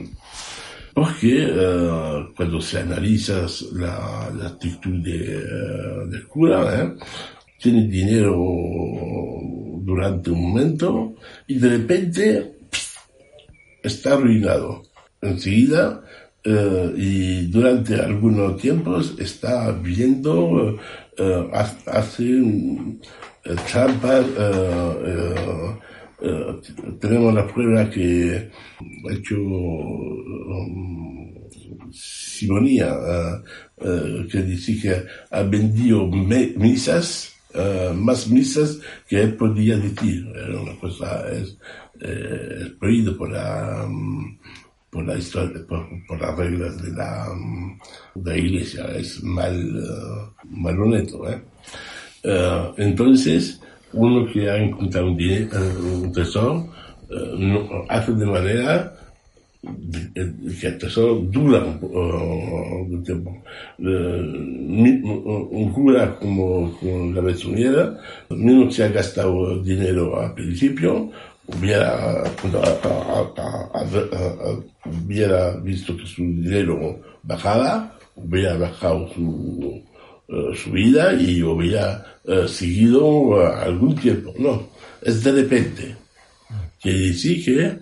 Porque eh, cuando se analiza la, actitud eh, del cura, ¿eh? tiene dinero durante un momento y de repente está arruinado. Enseguida eh, y durante algunos tiempos está viendo, eh, ha- hace eh, trampas, eh, eh, tenemos la prueba que ha hecho um, Simonía, eh, eh, que dice que ha vendido misas, más misas que él podía decir. Era una cosa, es, eh, es prohibido por la, mm, por la historia, por, las reglas de la, mm, de la iglesia, es mal, malhonesto, ¿eh? Eh, entonces, uno que ha encontrado un, eh, tesoro, eh, no- hace de manera de- que el tesoro dura un, po- eh, un tiempo. Eh, un cura como, como la mesonera, no se ha gastado dinero al principio, hubiera, hubiera visto que su dinero bajaba, hubiera bajado su, eh, su vida y hubiera eh, seguido eh, algún tiempo. No, es de repente. Quiere decir que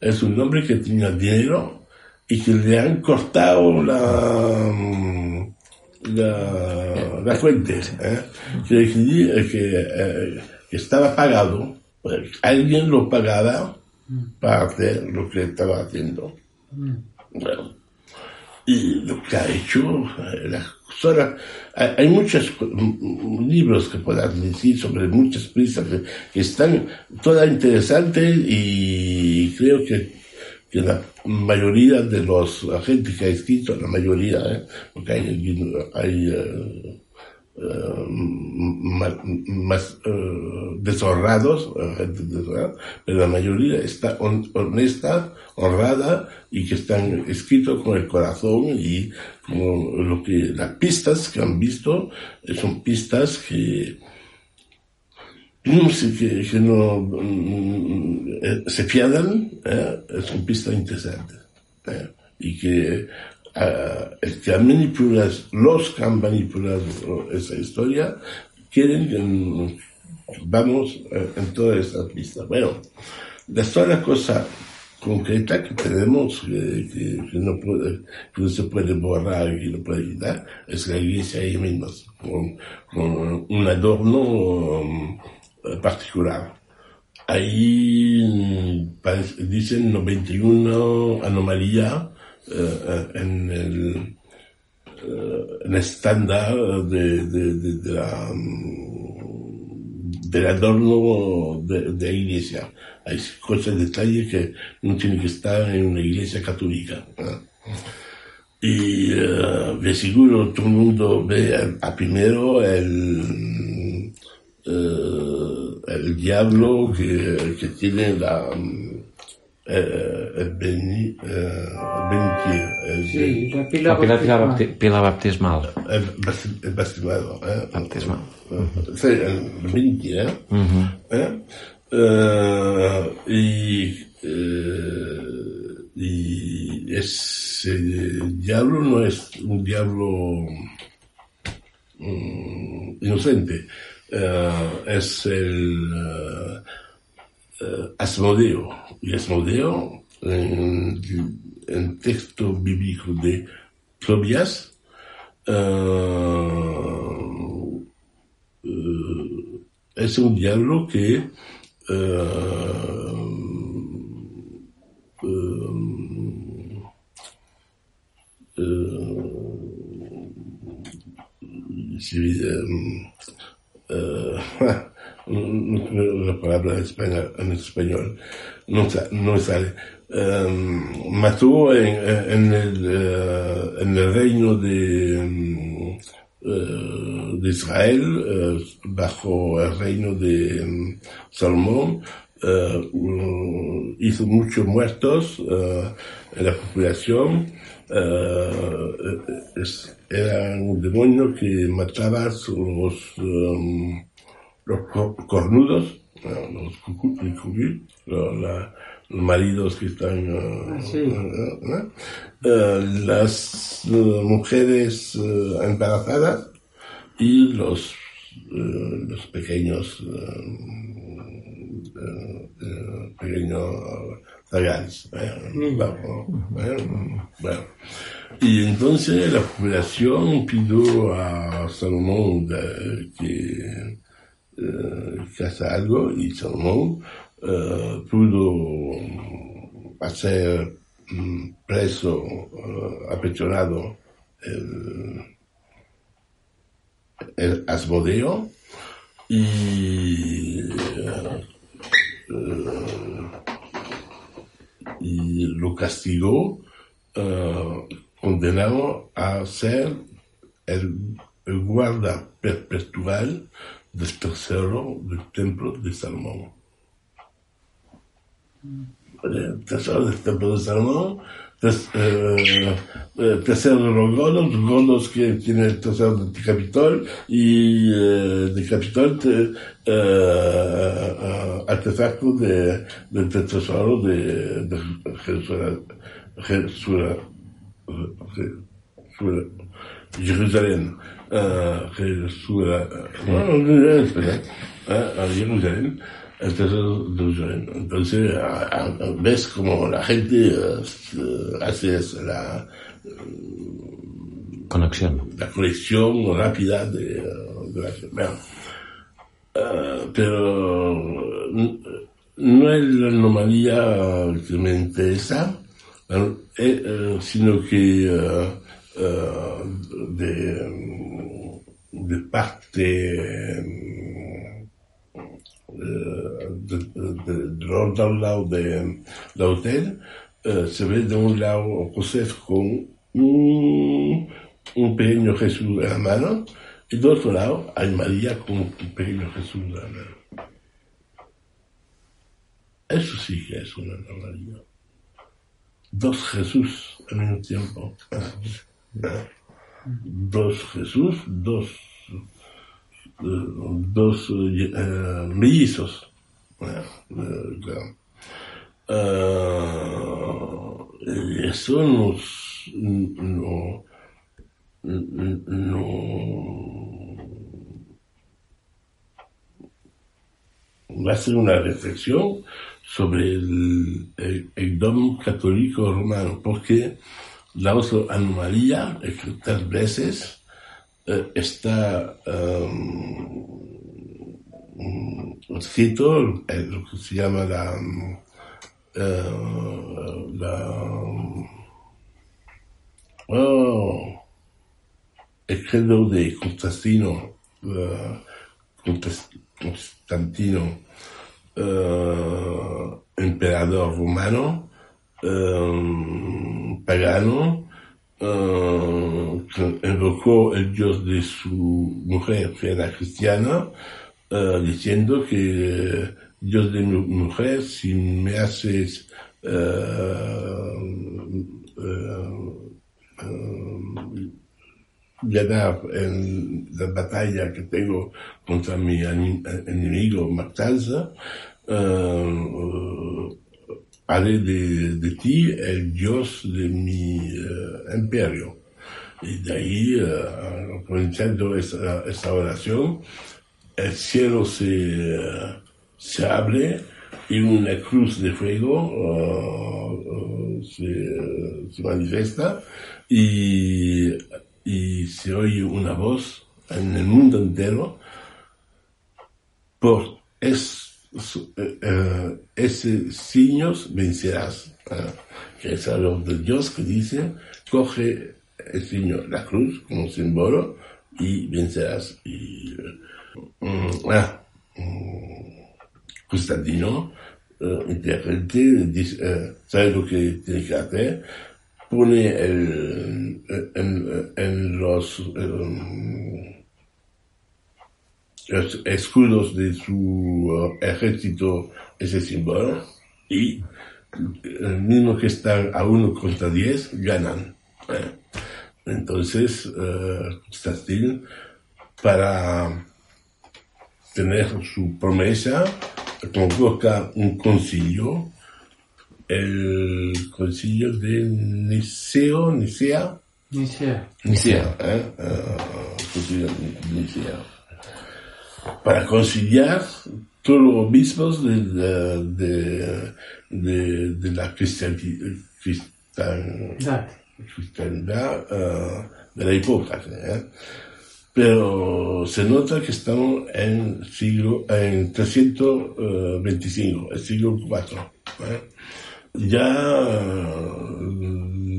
es un hombre que tenía dinero y que le han cortado la, mm, la, la fuente. ¿eh? Quiere decir que, que estaba pagado, pues, alguien lo pagaba para hacer lo que estaba haciendo. Bueno, y lo que ha hecho, las cosas, hay, muchos libros que puedas decir sobre muchas prisas que, están todas interesantes y creo que, que la mayoría de los agentes que ha escrito, la mayoría, ¿eh? porque hay, hay eh, ma- más eh, deshonrados, eh, pero la mayoría está hon- honesta, honrada y que están escritos con el corazón y como lo que las pistas que han visto son pistas que no sé que, que no mm, se pierdan, eh, son pistas interesantes eh, y que ah, el que los que han manipulado esa historia quieren que vamos eh, en toda esta pista. Bueno, la sola cosa concreta que tenemos, que, no, puede, que no se puede borrar y que no puede quitar, es la iglesia ahí mismo, con, un adorno eh, particular. Ahí mm, dicen 91 anomalías en el eh, en estándar de, de, de, de la, mm, del adorno de, la iglesia. Hay cosas, detalles que no tienen que estar en una iglesia católica. ¿eh? Y eh, de seguro todo el mundo ve a, a primero el, eh, el diablo que, que tiene la, mm, eh, beni, eh, beni, eh, sí, la pila, la pila, baptismal. pila baptismal. Baptismal, eh? Baptismal. Sí. Uh y, uh, y ese diablo no es un diablo um, inocente, eh, es el eh, Asmodeo. Y Asmodeo, en el texto bíblico de Tobias, eh, eh, es un diablo que eh, eh, si, eh, la palabra en español, en español no, no sale. Eh, mató en, en el, eh, en el reino de, eh, Israel, eh, bajo el reino de mm, Salomón, hizo muchos muertos en la populación. Eh, es- era un demonio que mataba a los, um, los cornudos, los cucurri, los, los maridos que están, ah, ah, ah, eh, las eh, mujeres eh, embarazadas y los, los pequeños pequeños zagales. Y entonces la población pidió a Salomón de, que eh, que hace algo y Salomón eh, pudo hacer mm, preso, eh, apechonado el, el Asmodeo y, lo castigó condenado a ser el guarda perpetual del tesoro del templo de Salomón. Tesoro del templo de Salomón, tes- eh, eh, de los godos, los que tienen el tesoro del Capitol y eh, del Capitol te, eh, artefacto de, del tesoro de, de Jerusalén. Jerusalén. sobre Jerusalén, que sube, bueno, a Jerusalén, entonces, entonces ves como la gente hace la conexión. La conexión rápida de, de la bueno, uh, pero no es la anomalía que me interesa, eh, sino que uh, de, de, parte de, de, de lado de, del hotel se ve de un lado José con un un pequeño Jesús en la mano y del otro lado hay María con un pequeño Jesús en la mano. Eso sí que es una normalidad. Dos Jesús al mismo tiempo. Dos Jesús, dos, dos uh, mellizos. Uh, eso nos, no, no va a ser una reflexión sobre el, el, el dom católico romano, porque la otra anomalía es que veces eh, está um, escrito en lo que se llama la, uh, la oh, el credo de Constantino, uh, Constantino uh, emperador romano, um, pagano, uh, que invocó el dios de su mujer, que era cristiana, diciendo que Dios de mi mujer, si me haces ganar en la batalla que tengo contra mi enemigo Matanza, uh, haré de, ti el dios de mi uh, imperio. Y de ahí, uh, comenzando esa, esa, oración, el cielo se, se abre y una cruz de fuego se, se manifiesta y y se oye una voz en el mundo entero por es, uh, ese signos vencerás, uh, que es algo de Dios que dice, coge el signo, la cruz como símbolo y vencerás. Y, uh, ah, Constantino, inteligente, dice, sabe lo que tiene que hacer, pone el, en, en los, los, escudos de su uh, ejército ese símbolo y el mismo que están a uno contra diez ganan. ¿eh? Entonces, uh, Constantino, para tener su promesa, convoca un concilio el concilio de Niceo, Nicea. Nicea. Nicea, ¿eh? Uh, concilio de Nicea. Para conciliar todos los obispos de, de, de, de la cristianidad, cristianidad uh, de la época. ¿eh? Pero se nota que estamos en siglo, en 325, el siglo IV. ¿eh? ya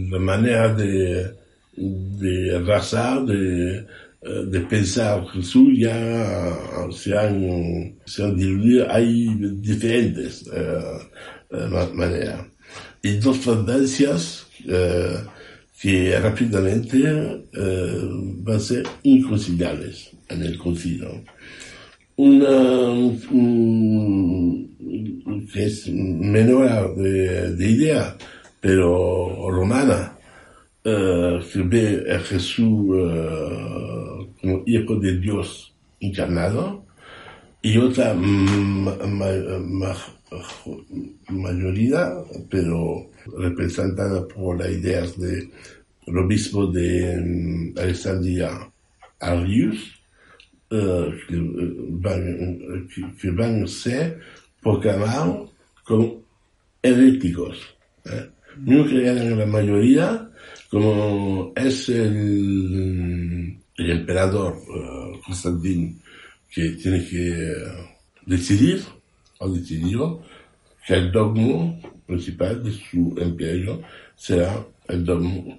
la manera de, de raza, de, de pensar Jesús ya se han, se han diluido, hay diferentes uh, maneras. Y dos tendencias uh, que rápidamente uh, van a ser inconciliables en el concilio. Una, un, que es menor de idea, pero romana, que ve a Jesús uh, como hijo de Dios encarnado, y otra ma, ma, ma, mayoría, pero representada por las ideas de el obispo de um, Alexandria, Arius, uh, que, van, que, que, van ser proclamados como heréticos. ¿eh? No creían la mayoría, como es el, el emperador uh, que tiene que decidir, o decidió, que el dogma principal de su imperio será el dogma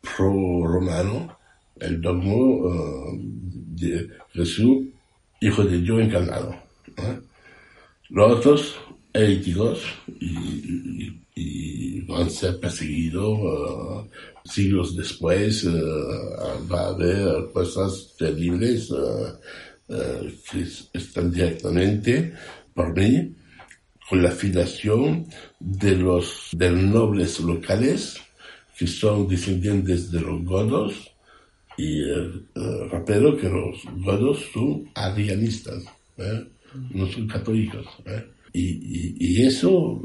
pro-romano, el dogma uh, de Jesús, hijo de Dios encarnado. ¿eh? Los otros heréticos y, y, y, van a ser perseguidos uh, siglos después, uh, va a haber cosas terribles que están directamente por mí con la filiación de los de nobles locales que son descendientes de los godos y eh, que los godos son arianistas, ¿eh? no son católicos. ¿eh? Y, y, y, eso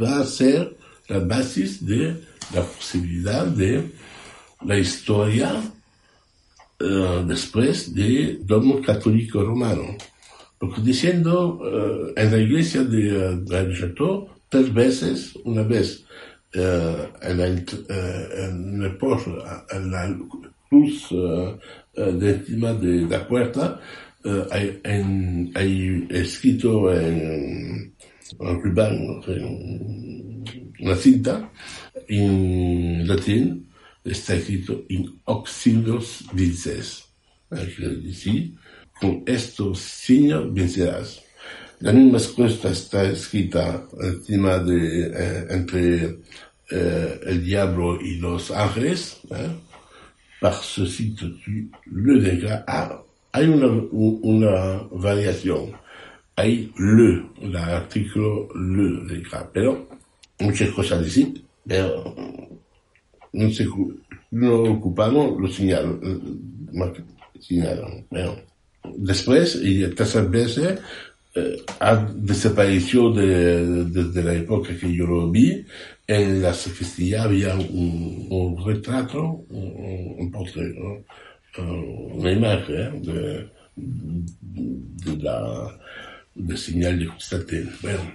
va a ser la base de la posibilidad de la historia uh, después de dogma católico romano. Porque diciendo uh, en la iglesia de, de Chateau tres veces, una vez uh, en, la, en, el pozo, en la cruz de encima de la puerta, hay, en, hay, escrito en ruban, una cinta, en latín, está escrito en auxilios dices. Quiere decir, con estos signos vencerás. La misma respuesta está escrita encima de, eh, entre eh, el diablo y los ángeles. ¿eh? Parce si tu le degrás. Ah, hay una, una variación. Hay le, el artículo le. Pero muchas cosas decir, pero no, se, no ocupamos lo señal, señalan. Bueno, después, y tercera veces, eh, ha desaparecido de, desde la época que yo lo vi. En la sacristía había un, un retrato, un, un portrait, uh, una imagen de, de la de señal de Constantin. Bueno,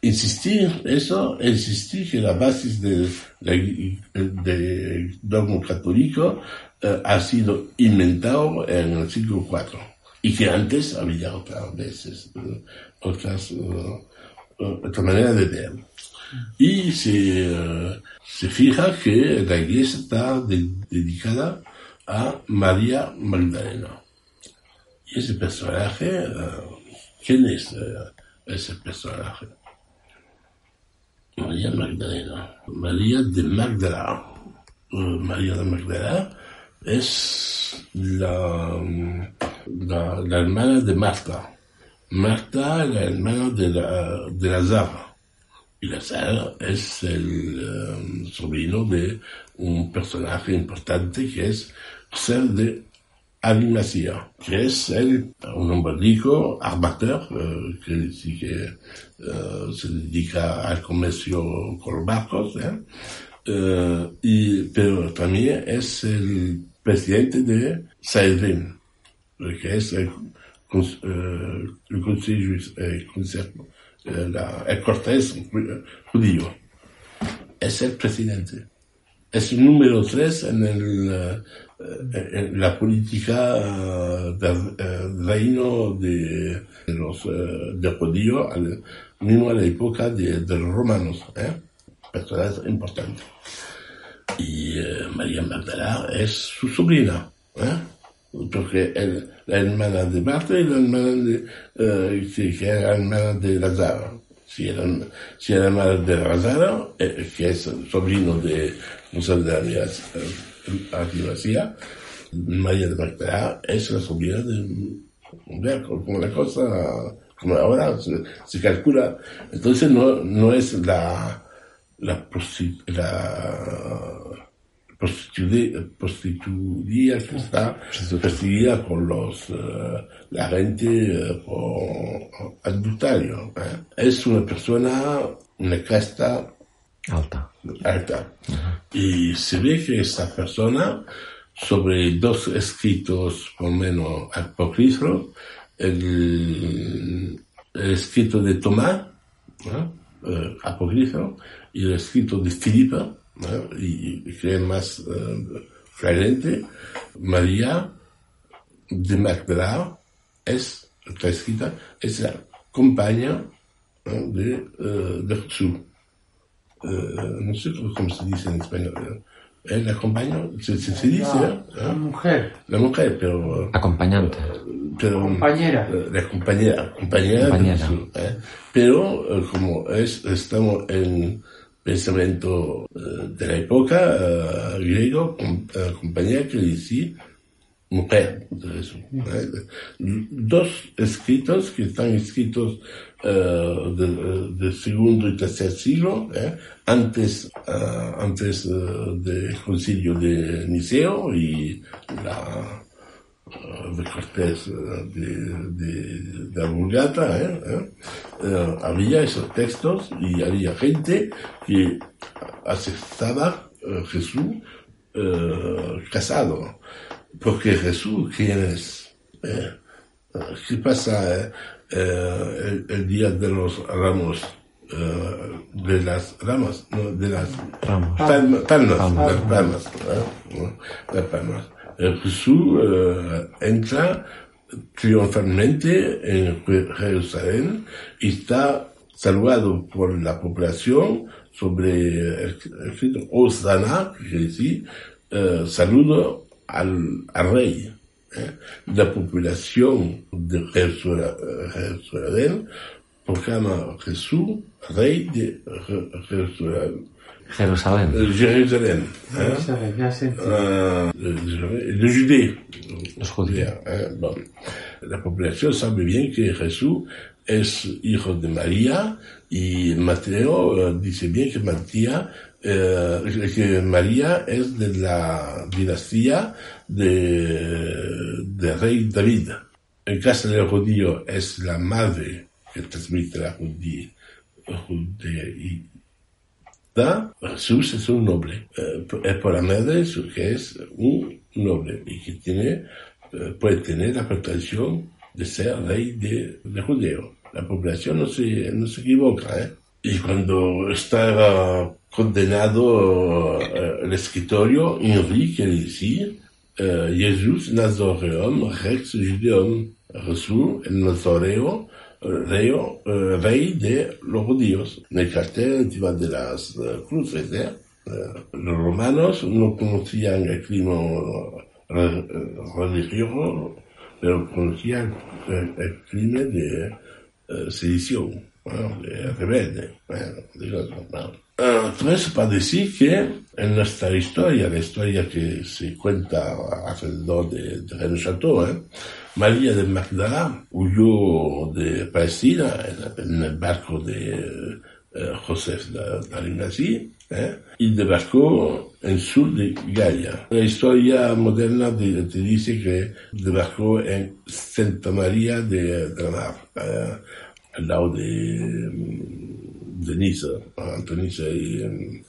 insistir eso, insistir que la base de, de, de dogma católico eh, ha sido inventado en el siglo IV y que antes había otras veces, eh, otras, uh, otra manera de ver. Y se, uh, se fija que la iglesia está de, dedicada a María Magdalena. Y ese personaje, ¿quién es ese personaje? María Magdalena. María de Magdala. María de Magdala es la, la, hermana de Marta. Marta, la hermana de, la, de Lazara. Y Lazara es el um, sobrino de un personaje importante que es ser de Arimacia, que es él, un hombre rico, armateur, eh, que, que eh, se dedica al comercio con barcos, ¿eh? eh y, pero también es el presidente de Saedrin, que es el, consejo, el, consejo, la, el cortés judío. Es el presidente. Es el número tres en el la política eh, del eh, reino de, los de judíos, mismo a la época de, de los romanos, ¿eh? personas importantes. Y María Magdalena es su sobrina, ¿eh? porque el, la hermana de Marta y la hermana de, que, que era hermana de Lázaro. Si era, si era hermana de Lázaro, que es sobrino de, sé, de la aquí vacía, María de Magdalena es la sobrina de Humberto, como la cosa, como ahora se, calcula. Entonces no, no es la, la, la prostituía que está perseguida por los, uh, la gente uh. ¿eh? Es una persona, una casta Alta. Alta. Y se ve que esta persona, sobre dos escritos por menos apócrifos, el, escrito de Tomás, eh, apócrifo, y el escrito de Filipe, ¿no? y, y que es más eh, María de Magdala es, está escrita, es la compañera ¿no? de, eh, de Jesús. Eh, no sé cómo se dice en español. ¿no? Es la compañera, se, se, se dice, La, la ¿no? mujer, la mujer, pero Acompanyante. pero compañera. eh, la compañera, compañera, Compañera. ¿eh? pero eh, como es, estamos en pensamiento eh, de la época eh, griego, com- eh, compañera quiere decir mujer. ¿eh? Dos escritos que están escritos eh, del del segundo y tercer siglo, ¿eh? antes, eh, antes eh, del concilio de Niceo y la eh, de Cortés eh, de, de, de Vulgata, ¿eh? ¿eh? Había esos textos y había gente que aceptaba eh, Jesús eh, casado. Porque Jesús, ¿quién es? ¿Qué pasa eh, el, el día de los ramos? eh, de las ramas, no, de las palmas, palmas, Palmas. palmas, ¿eh? Jesús entra triunfalmente en Je- Jerusalén y está saludado por la población sobre el escrito Osana, que decir saludo al, al rey. ¿Eh? La población de Jerusal- Jerusalén proclama a Jesús rey de Je- Jerusalén. Jerusalén. Euh, Jérusalem, hein, sé, euh, de, Judée. Los judíos. Hein, bon. La población sabe bien que Jesús es hijo de María y Mateo eh, dice bien que María, eh, que María es de la dinastía de, de rey David. En caso del judío es la madre que transmite la judía. Da, Jesús es un noble. Eh, es por la madre que es un noble y que tiene, eh, puede tener la pretensión de ser rey de, de judeo. La población no se, no se equivoca. ¿eh? Y cuando estaba condenado eh, el escritorio, Henri quiere decir eh, Jesús Nazareum Rex Judeum. Jesús, el Nazareo, reo, eh, rey de los judíos. En el cartel encima de las eh, cruces, ¿eh? Eh, los romanos no conocían el crimen re- eh, religioso, pero conocían el, el crimen de eh, sedición, bueno, de rebelde. Bueno, digo, bueno. Eh, eso para decir que en nuestra historia, la historia que se cuenta alrededor de, de René Chateau, ¿eh? María de Magdala huyó de Palestina en, en el barco de eh, José d'Arimathie ¿eh? y debarcó en sur de Gaia. La historia moderna de- te dice que debarcó en Santa María de, de la Mar, al lado de, de Niza, entre Niza y,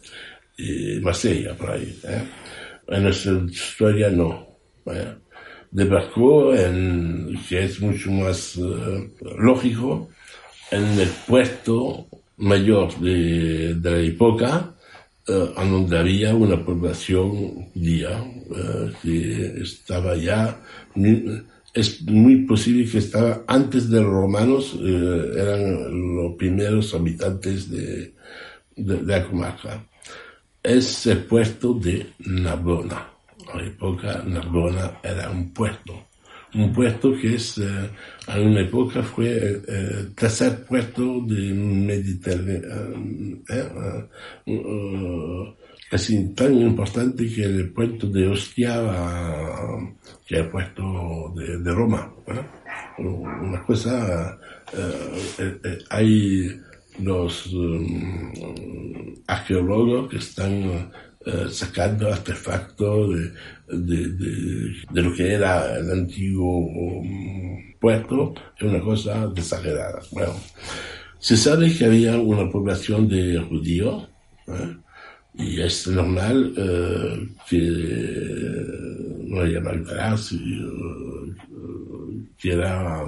y Marsella, por ahí. ¿eh? En nuestra historia no. ¿eh? Debarcó en, que es mucho más eh, lógico, en el puerto mayor de, de la época, eh, en donde había una población judía eh, que estaba ya, es muy posible que estaba antes de los romanos, eh, eran los primeros habitantes de, de, de la comarca. Es el puerto de Narbona. En la época Narbona era un puerto. Un puerto que es, eh, en una época fue el, el tercer puerto del Mediterráneo. eh, casi tan importante que el puerto de Ostia, que es el puerto de, Roma. ¿eh? Una cosa, eh, eh, hay los um, arqueólogos que están sacando artefactos de, de, lo que era el antiguo um, puerto, es una cosa desagrada. Bueno, se sabe que había una población de judíos. Y es normal eh, que María Magdalena si, eh, quiera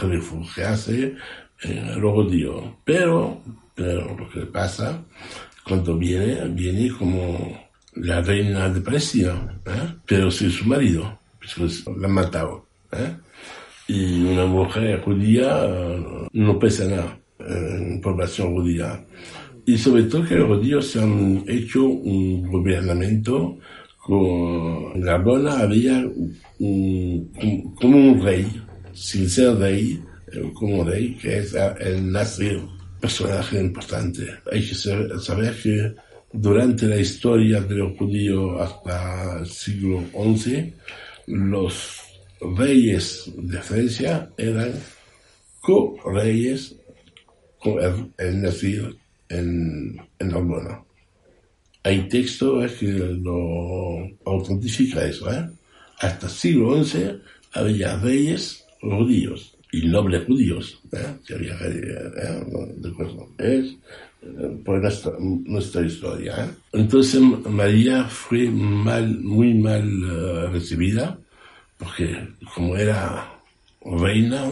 refugiarse en el rodillo. Pero, pero lo que pasa, cuando viene, viene como la reina de Palestina, ¿eh? pero sin su marido, pues la han matado. ¿eh? Y una mujer judía eh, no pesa nada en población judía. Y sobre todo que los judíos han hecho un gobernamiento con en Gabona había como un rey, sin ser rey, como rey, que es el Nasir, personaje importante. Hay que saber que durante la historia de los judíos hasta el siglo XI, los reyes de Francia eran co-reyes con el, el en, en Narbona. Hay texto que lo autentifica eso. ¿eh? Hasta el siglo XI había reyes judíos y nobles judíos ¿eh? que había ¿eh? de acuerdo. Es eh, por nuestra, nuestra historia. ¿eh? Entonces María fue mal, muy mal uh, recibida porque como era reina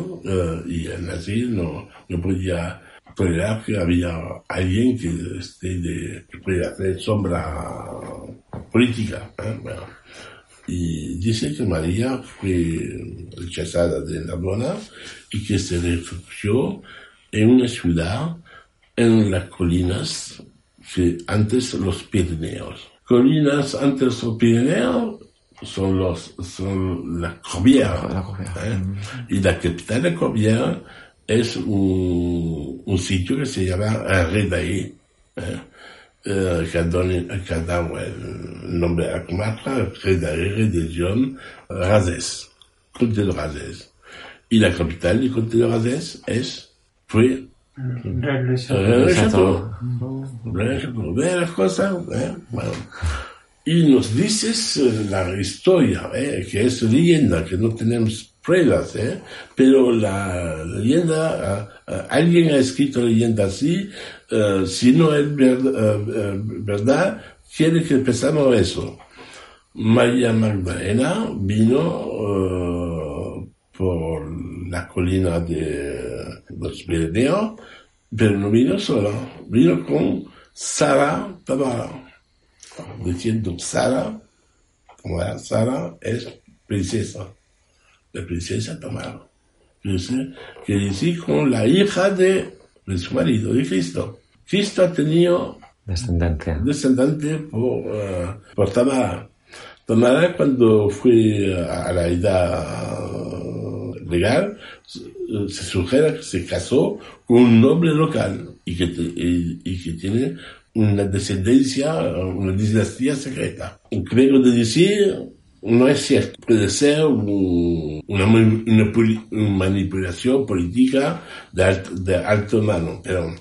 y el nazi no, no podía tolerar que había alguien que, este, de, que pudiera hacer sombra política. ¿eh? Bueno, y dice que María fue rechazada de la Bona y que se refugió en una ciudad en las colinas que antes los Pirineos. Colinas antes los Pirineos son los son la Corbière, La Corbière. ¿eh? y la capital de Corbière es un, un sitio que se llama Redaí, ¿eh? eh, que ha dado, que ha dado el nombre a la comarca, Redaí, Redesión, Razés, Conte de Razés. Y la capital del Conte de Razés es, fue Chateau. Ve las cosas, ¿eh? Bueno. Y nos dices eh, la historia, ¿eh? que es leyenda, que no tenemos pruebas, ¿eh? pero la leyenda, ah, ah, alguien ha escrito leyenda así, eh, si no es ver- eh, eh, verdad, quiere que pensamos eso. María Magdalena vino por la colina de los Pirineos, pero no vino sola, vino con Sara Tamara, diciendo Sara, como era Sara, es princesa, la princesa Tamara. Dice, que dice con la hija de, de su marido, de Cristo. Cristo ha tenido Descendencia. descendente por, eh, por Tamara. Tamara cuando fue a la edad legal, se sugiere que se casó con un noble local y que, y, y que tiene una descendencia, una dinastía secreta. Creo de decir, no es cierto. Puede ser un- una, una una manipulación política de alto, mano, pero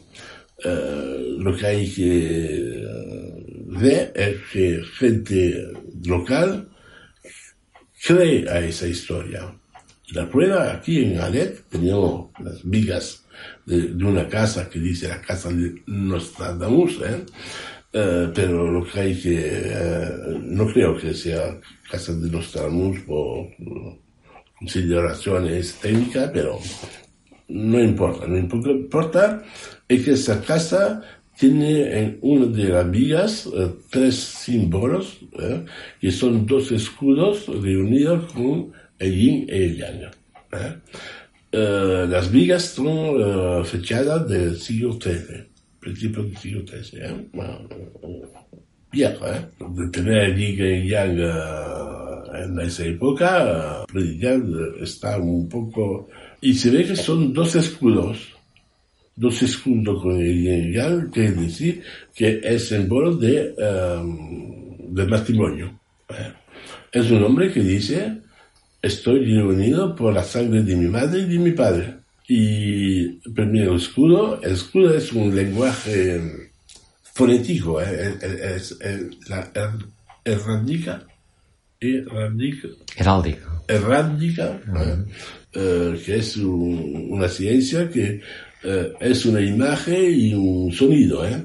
eh, lo que hay que eh, ver es que gente local cree a esa historia. La prueba aquí en Alet tenemos las vigas de, de una casa que dice la casa de Nostradamus, ¿eh? Eh, pero lo que hay que, eh, no creo que sea casa de Nostradamus por consideraciones técnicas, pero no importa, no importa, es que esa casa tiene en una de las vigas eh, tres símbolos, eh, que son dos escudos reunidos con el yin y el yang. las vigas son fechadas del siglo XIII, principios del siglo XIII. eh. Viejo, ¿eh? De tener yin y yang eh, en esa época, eh, está un poco... Y se ve que son dos escudos, dos escudos con el yin yang, que es decir, que es símbolo de, eh, del matrimonio. ¿eh? Es un hombre que dice, estoy reunido por la sangre de mi madre y de mi padre. Y primero el escudo, el escudo es un lenguaje fonético, ¿eh? es, es- la her- heráldica, heráldica, ¿eh? Eh, que es un- una ciencia que eh, es una imagen y un sonido. ¿eh?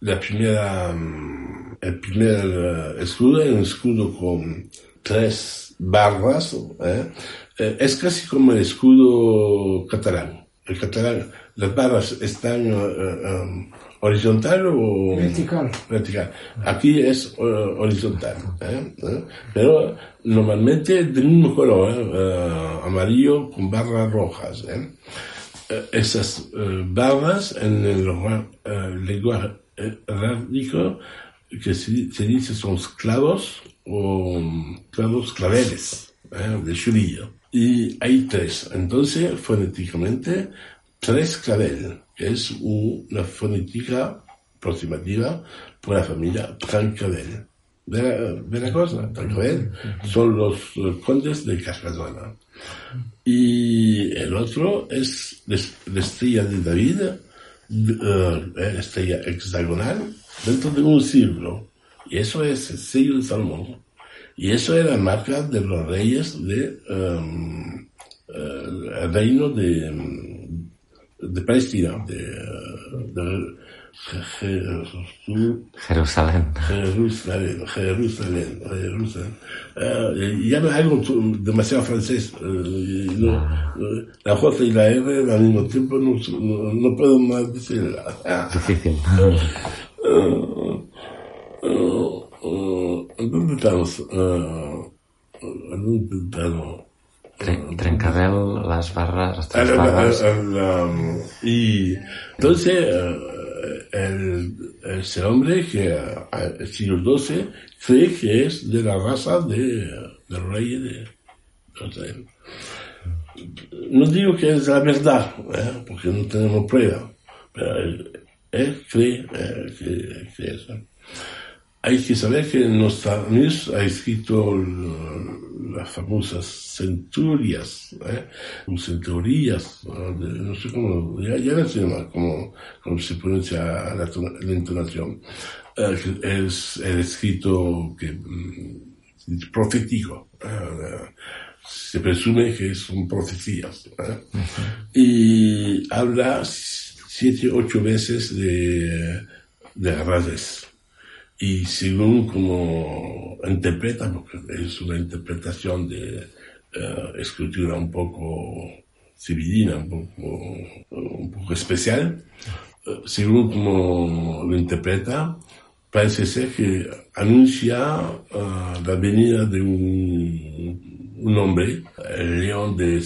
la primera, mm, el primer escudo es un escudo con tres barras, ¿eh? Es casi como el escudo catalán. El catalán, las barras están um, horizontal o vertical. vertical. Aquí es uh, horizontal, ¿eh? ¿Eh? pero normalmente del mismo color, uh, amarillo con barras rojas. Esas barras en el lenguaje radico que se, se, dice son clavos o clavos claveles de chulillo. Y hay tres. Entonces, fonéticamente, tres claveles es una fonética aproximativa por la familia Trancabel. ¿Ve la, cosa? Trancabel son los condes de Cascazona. Y el otro es la estrella de David, uh, la estrella hexagonal, dentro de un círculo. Y eso es el sello de Salomón. Y eso era la marca de los reyes del um, uh, reino de de Palestina, de, de Jerusalén. Jerusalén, Jerusalén, Jerusalén. Uh, llama algo demasiado francés. Uh, no, uh, la J y la R al mismo tiempo no, no, no puedo más decirla. Difícil. ¿Dónde estamos? ¿Dónde estamos? Trencadel, las barras, las tres barras. y entonces el, ese hombre que el siglo XII cree que es de la raza de, del rey de Israel. No digo que es la verdad, ¿eh? porque no tenemos prueba, pero él, él cree eh, que, que es. Hay que saber que Nostradamus ha escrito las famosas centurias, ¿eh? centurías, no sé cómo, ya, ya no sé cómo, cómo se pronuncia la, la entonación. Es el escrito que, mm, profético. ¿eh? se presume que son profecías. ¿eh? Y habla siete, ocho veces de, de rayas y según como interpreta, porque es una interpretación de uh, escritura un poco civilina, un poco, especial, uh, según como lo interpreta, parece ser que anuncia uh, la venida de un, hombre, el león de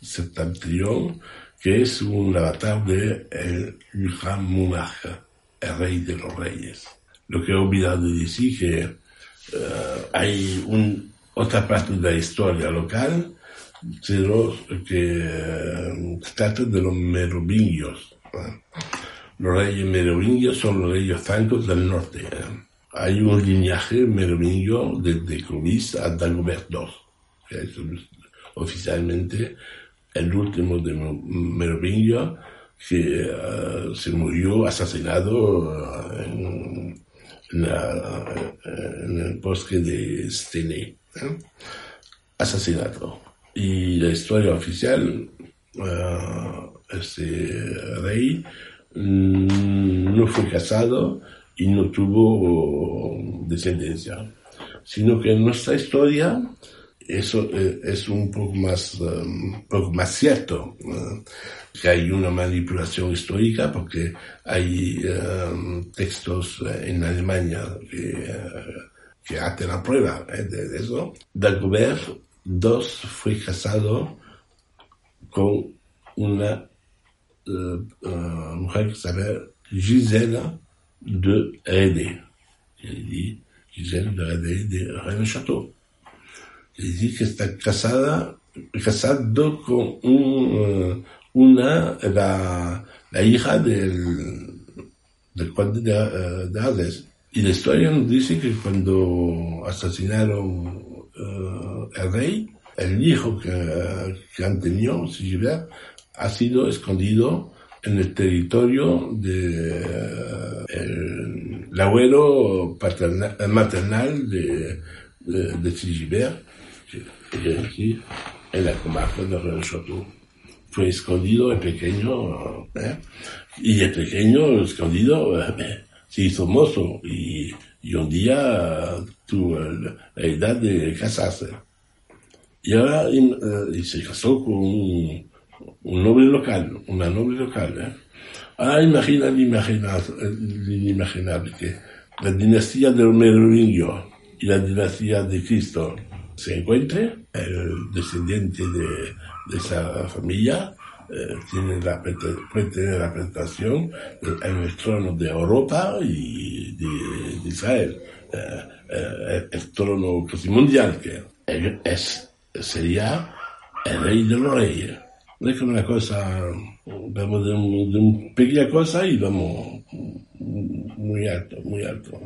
septentrión, que es un avatar de el monarca, el rey de los reyes. Lo que he olvidado de decir que uh, hay un, otra parte de la historia local pero que uh, trata de los merovingios. ¿eh? Los reyes merovingios son los reyes francos del norte. ¿eh? Hay un linaje merovingio desde Clovis a Dagobert que es oficialmente el último de merovingio que uh, se murió asesinado en, la, en el bosque de Stenay, ¿eh? asesinato. Y la historia oficial, uh, este rey mm, no fue casado y no tuvo descendencia, sino que en nuestra historia eso eh, es un poco más, um, poco más cierto. Que hay una manipulación histórica porque hay um, textos en Alemania que, uh, que hacen la prueba eh, de, de, eso. Dagobert II fue casado con una uh, uh, mujer que se llama Gisela de Rede. Gisela de Rede de René Chateau. Es decir, que está casada, casado con un, una, la, la hija del, del conde de, de Hades. Y la historia nos dice que cuando asesinaron uh, al rey, el hijo que, que han tenido, ha sido escondido en el territorio de uh, el, el, abuelo maternal de, de, de Sigibert, aquí en la comarca de Rennes-Château fue escondido el pequeño, ¿eh? y el pequeño escondido, eh, se hizo mozo y, y un día tuvo la edad de casarse. Y ahora y se casó con un, un noble local, una noble local. ¿eh? Ahora imagina inimaginable que la dinastía de los merovingios y la dinastía de Cristo se encuentre, el descendiente de, de esa familia eh, tiene la, puede tener la presentación en el trono de Europa y de, de Israel, eh, eh, el trono mundial que es, sería el rey de los reyes. Es como una cosa, vamos de, un, de pequeña cosa y vamos muy alto, muy alto.